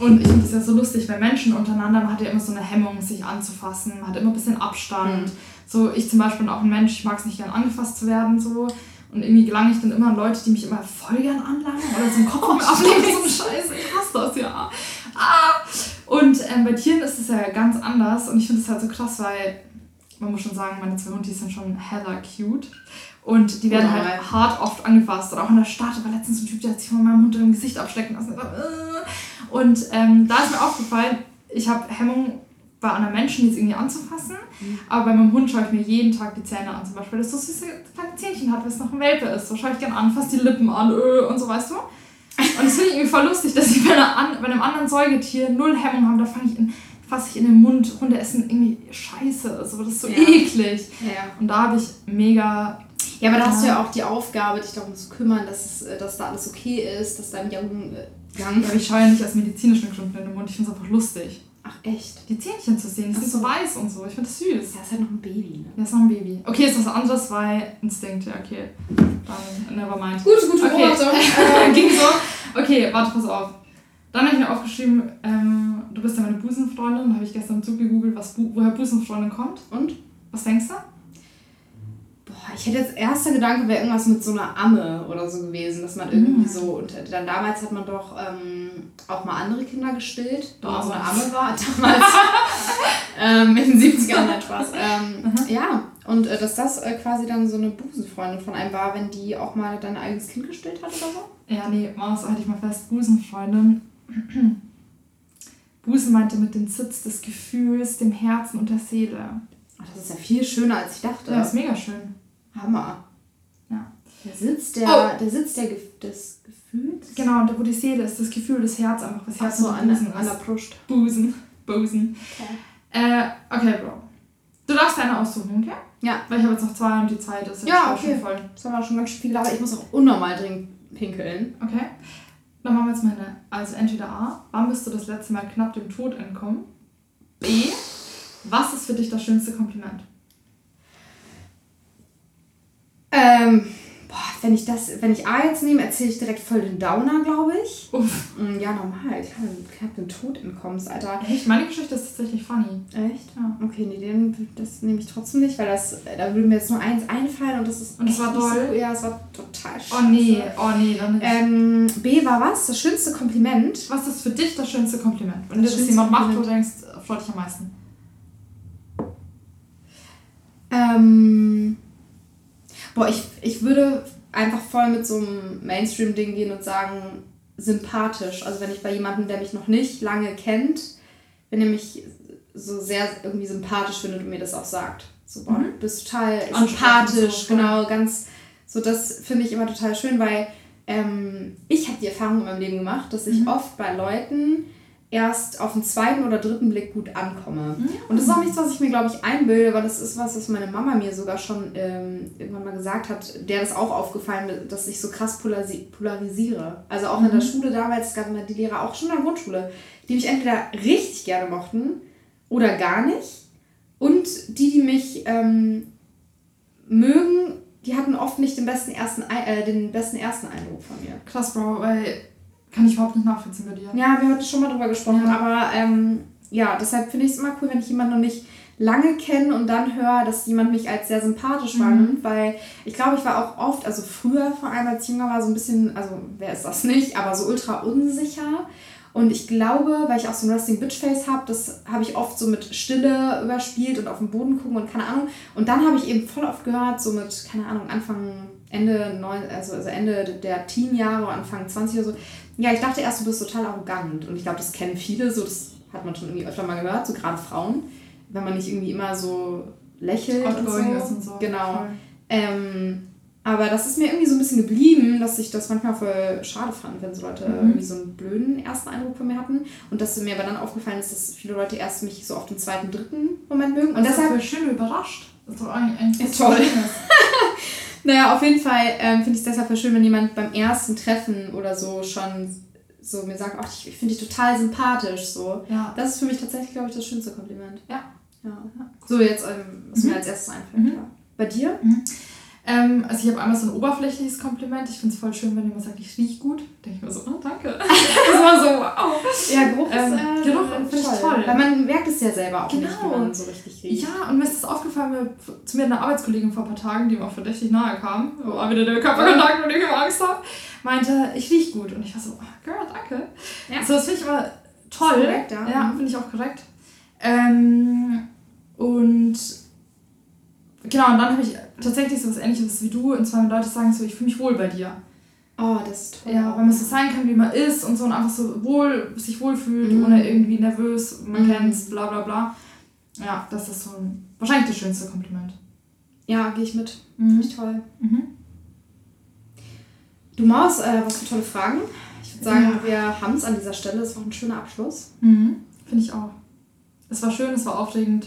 Und ich finde es ja so lustig, weil Menschen untereinander, man hat ja immer so eine Hemmung, sich anzufassen, man hat immer ein bisschen Abstand. Mhm. So, ich zum Beispiel bin auch ein Mensch, ich mag es nicht gern angefasst zu werden, so. Und irgendwie gelange ich dann immer an Leute, die mich immer voll gern anlangen oder so einen Kopf Oh, ablegen, so eine Scheiße, ich hasse das, ja. Ah! Und ähm, bei Tieren ist es ja ganz anders und ich finde es halt so krass, weil man muss schon sagen, meine zwei Hundis sind schon hella cute. Und die werden Oh, halt hart oft angefasst. Oder auch in der Stadt war letztens ein Typ, der hat sich von meinem Hund im Gesicht abschlecken lassen. Und ähm, da ist mir aufgefallen, ich habe Hemmung, bei anderen Menschen jetzt irgendwie anzufassen. Aber bei meinem Hund schaue ich mir jeden Tag die Zähne an, zum Beispiel, weil das so süße kleine Zähnchen hat, weil es noch ein Welpe ist. So schaue ich gerne an, fasse die Lippen an äh, und so, weißt du. Und das finde ich irgendwie voll lustig, dass ich bei, einer bei einem anderen Säugetier null Hemmung habe. Da fange ich in, fasse ich in den Mund. Hunde essen irgendwie Scheiße. Also das ist so Ja. eklig. Ja, ja. Und da habe ich mega. Ja, aber da hast du Ja. ja auch die Aufgabe, dich darum zu kümmern, dass, es, äh, dass da alles okay ist, dass dein Young. Äh, Young Aber ich schaue ja nicht aus medizinischen Gründen in den Mund. Ich finde es einfach lustig. Ach, echt? Die Zähnchen zu sehen, die sind so weiß und so. Ich finde das süß. Ja, ist halt noch ein Baby, ne? Ja, ist noch ein Baby. Okay, ist was anderes, weil Instinkt, ja, okay. Dann never mind. Gut, gute Okay. Beobachtung. [LAUGHS] Äh, ging so. Okay, warte, pass auf. Dann habe ich mir aufgeschrieben, ähm, du bist ja meine Busenfreundin. habe ich gestern im Zug gegoogelt, was woher Busenfreundin kommt. Und? Was denkst du? Boah, ich hätte jetzt erster Gedanke wäre irgendwas mit so einer Amme oder so gewesen, dass man irgendwie Mhm. so und dann damals hat man doch ähm, auch mal andere Kinder gestillt, wo man so eine. Amme war [LAUGHS] damals [LAUGHS] ähm, in den 70ern nein, Spaß. Ähm, ja, und äh, dass das äh, quasi dann so eine Busenfreundin von einem war, wenn die auch mal dein eigenes Kind gestillt hat oder so. Ja, nee, Maus, halte ich mal fest. Busenfreundin. [CLEARS THROAT] Busen meinte mit dem Sitz des Gefühls, dem Herzen und der Seele. Das ist ja viel schöner als ich dachte. Ja, ist mega schön. Hammer. Ja. Der Sitz der, Oh. der Sitz der des Gefühls. Genau, und da wo die Seele ist, das Gefühl, das Herz einfach, das Herz so, an, an der ist. Brust. Busen. Busen. Okay. Äh, okay, Bro. Du darfst eine aussuchen, okay? Ja. Weil ich habe jetzt noch zwei und die Zeit ist jetzt Ja, okay. schon voll. Das haben wir schon ganz viel gelabert. Ich muss auch unnormal dringend pinkeln. Okay. Dann machen wir jetzt mal eine. Also entweder A, wann bist du das letzte Mal knapp dem Tod entkommen? B, was ist für dich das schönste Kompliment? Ähm, boah, wenn ich das, wenn ich A jetzt nehme, erzähle ich direkt voll den Downer, glaube ich. Uff. Mm, Ja, normal. Ich habe knapp dem Tod entkommst, Alter. Echt? Meine Geschichte ist tatsächlich funny. Echt? Ja. Okay, nee, den, das nehme ich trotzdem nicht, weil das, da würde mir jetzt nur eins einfallen und das ist. Und es war doll? So, ja, es war total scheiße. Oh nee, oh nee, dann nicht. Ähm, B war was? Das schönste Kompliment. was ist für dich das schönste Kompliment? Wenn Das das jemand macht, wo du denkst, freut dich am meisten. Ähm, boah, ich, ich würde einfach voll mit so einem Mainstream-Ding gehen und sagen, sympathisch. Also wenn ich bei jemandem, der mich noch nicht lange kennt, wenn er mich so sehr irgendwie sympathisch findet und mir das auch sagt. So, boah, Mhm. du bist total sympathisch, so, genau, ganz, so das finde ich immer total schön, weil ähm, ich habe die Erfahrung in meinem Leben gemacht, dass ich Mhm. oft bei Leuten erst auf den zweiten oder dritten Blick gut ankomme. Mhm. Und das ist auch nichts, was ich mir, glaube ich, einbilde, weil das ist was, was meine Mama mir sogar schon ähm, irgendwann mal gesagt hat, der das auch aufgefallen dass ich so krass polarisi polarisiere. Also auch in der Mhm. Schule damals gab immer die Lehrer auch schon in der Grundschule, die mich entweder richtig gerne mochten oder gar nicht. Und die, die mich ähm, mögen, die hatten oft nicht den besten ersten, äh, den besten ersten Eindruck von mir. Krass, Bro, weil kann ich überhaupt nicht nachvollziehen bei dir. Ja, wir hatten schon mal drüber gesprochen, Ja. aber ähm, ja, deshalb finde ich es immer cool, wenn ich jemanden noch nicht lange kenne und dann höre, dass jemand mich als sehr sympathisch Mhm. wahrnimmt, weil ich glaube, ich war auch oft, also früher vor allem als ich jünger war, so ein bisschen, also wer ist das nicht, aber so ultra unsicher. Und ich glaube, weil ich auch so ein Resting Bitch Face habe, das habe ich oft so mit Stille überspielt und auf den Boden gucken und keine Ahnung. Und dann habe ich eben voll oft gehört, so mit, keine Ahnung, Anfang, Ende, neun, also, also Ende der Teen-Jahre, Anfang 20 oder so. Ja, ich dachte erst, du bist total arrogant. Und ich glaube, das kennen viele, so das hat man schon irgendwie öfter mal gehört, so gerade Frauen. Wenn man nicht irgendwie immer so lächelt und Outgoing so. ist und so. Genau. Ähm, aber das ist mir irgendwie so ein bisschen geblieben, dass ich das manchmal voll schade fand, wenn so Leute Mhm. irgendwie so einen blöden ersten Eindruck von mir hatten. Und dass mir aber dann aufgefallen ist, dass viele Leute erst mich so auf den zweiten, dritten Moment mögen. Und Und deshalb voll schön überrascht. Das ist doch eigentlich, eigentlich Ja, was toll. [LAUGHS] Naja, auf jeden Fall ähm, finde ich es deshalb schön, wenn jemand beim ersten Treffen oder so schon so mir sagt, ach, ich finde dich total sympathisch. So. Ja. Das ist für mich tatsächlich, glaube ich, das schönste Kompliment. Ja. ja. So, jetzt, ähm, was Mhm. mir als erstes einfällt. Mhm. Ja. Bei dir? Ähm, also ich habe einmal so ein oberflächliches Kompliment. Ich finde es voll schön, wenn jemand sagt, ich rieche gut. Denke ich mir so, oh, danke. [LAUGHS] das war so, wow. Ja, Geruch Ähm, ist äh, Geruch finde ich toll. Weil man merkt es ja selber auch nicht, Genau. wenn man so richtig riecht. Ja, und mir ist das aufgefallen, mir, zu mir eine Arbeitskollegin vor ein paar Tagen, die mir auch verdächtig nahe kam, war wieder der Körperkontakt, und ich immer Angst habe, meinte, ich riech gut. Und ich war so, oh, Girl, danke. Ja. So, das finde ich immer toll. korrekt, ja. ja Mhm. finde ich auch korrekt. Ähm, und genau, und dann habe ich tatsächlich so was ähnliches wie du. Und zwar, wenn Leute sagen so, ich fühle mich wohl bei dir. Oh, das ist toll. Ja, weil man so sein kann, wie man ist und so und einfach so wohl, sich wohlfühlt, Mhm. ohne irgendwie nervös, man Mhm. kennt's, bla bla bla. Ja, das ist so ein, wahrscheinlich das schönste Kompliment. Ja, gehe ich mit. Mhm. Finde ich toll. Mhm. Du Maus, äh, was für tolle Fragen. Ich würde sagen, Ja. wir haben es an dieser Stelle. Es war ein schöner Abschluss. Mhm. Finde ich auch. Es war schön, es war aufregend.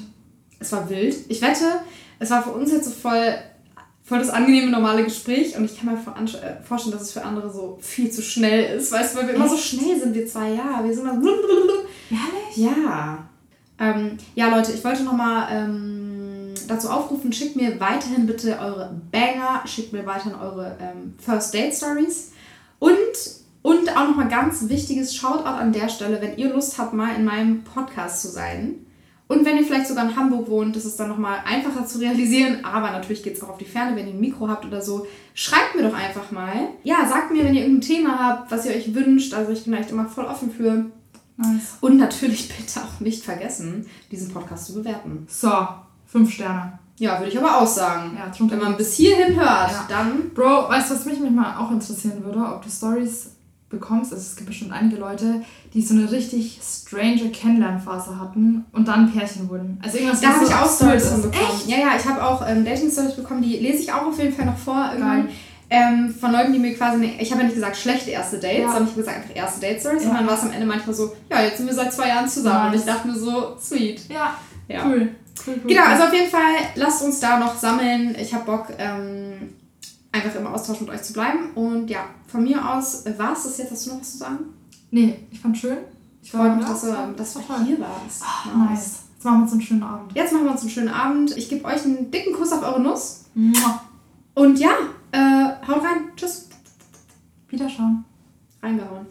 Es war wild. Ich wette, es war für uns jetzt so voll, voll das angenehme, normale Gespräch. Und ich kann mir äh, vorstellen, dass es für andere so viel zu schnell ist. Weißt du, weil wir immer so schnell sind, wir zwei. Ja, wir sind immer so. Ehrlich? Ja. Ähm, ja, Leute, ich wollte nochmal ähm, dazu aufrufen, schickt mir weiterhin bitte eure Banger, schickt mir weiterhin eure ähm, First Date Stories. Und, und auch nochmal ganz wichtiges Shoutout an der Stelle, wenn ihr Lust habt, mal in meinem Podcast zu sein. Und wenn ihr vielleicht sogar in Hamburg wohnt, das ist dann nochmal einfacher zu realisieren, aber natürlich geht es auch auf die Ferne, wenn ihr ein Mikro habt oder so. Schreibt mir doch einfach mal. Ja, sagt mir, wenn ihr irgendein Thema habt, was ihr euch wünscht. Also ich bin echt immer voll offen für. Nice. Und natürlich bitte auch nicht vergessen, diesen Podcast zu bewerten. So, fünf Sterne. Ja, würde ich aber auch sagen. Ja, Wenn man bis hierhin hört, Ja. dann. Bro, weißt du, was mich manchmal auch interessieren würde? Ob du Stories bekommst. Also es gibt bestimmt einige Leute, die so eine richtig strange Kennenlernphase hatten und dann Pärchen wurden. Also irgendwas, Da habe so ich auch Stories bekommen. Echt? Ja, ja, ich habe auch ähm, Dating-Stories bekommen, die lese ich auch auf jeden Fall noch vor irgendwann. Ähm, von Leuten, die mir quasi, ne, ich habe ja nicht gesagt schlechte erste Dates, Ja. sondern ich habe gesagt einfach erste Date-Stories. Ja. Und dann war es am Ende manchmal so, ja, jetzt sind wir seit zwei Jahren zusammen. Nice. Und ich dachte mir so, sweet. Ja, Ja. cool. cool, cool Genau, also auf jeden Fall, lasst uns da noch sammeln. Ich habe Bock, ähm, einfach im Austausch mit euch zu bleiben. Und ja, von mir aus war es das jetzt. Hast du noch was zu sagen? Nee, ich fand schön. Ich Freut mich, dass war- dass es du hier warst. Nice. Jetzt machen wir uns einen schönen Abend. Jetzt machen wir uns einen schönen Abend. Ich gebe euch einen dicken Kuss auf eure Nuss. Mua. Und ja, äh, haut rein. Tschüss. Wiederschauen. Reingehauen.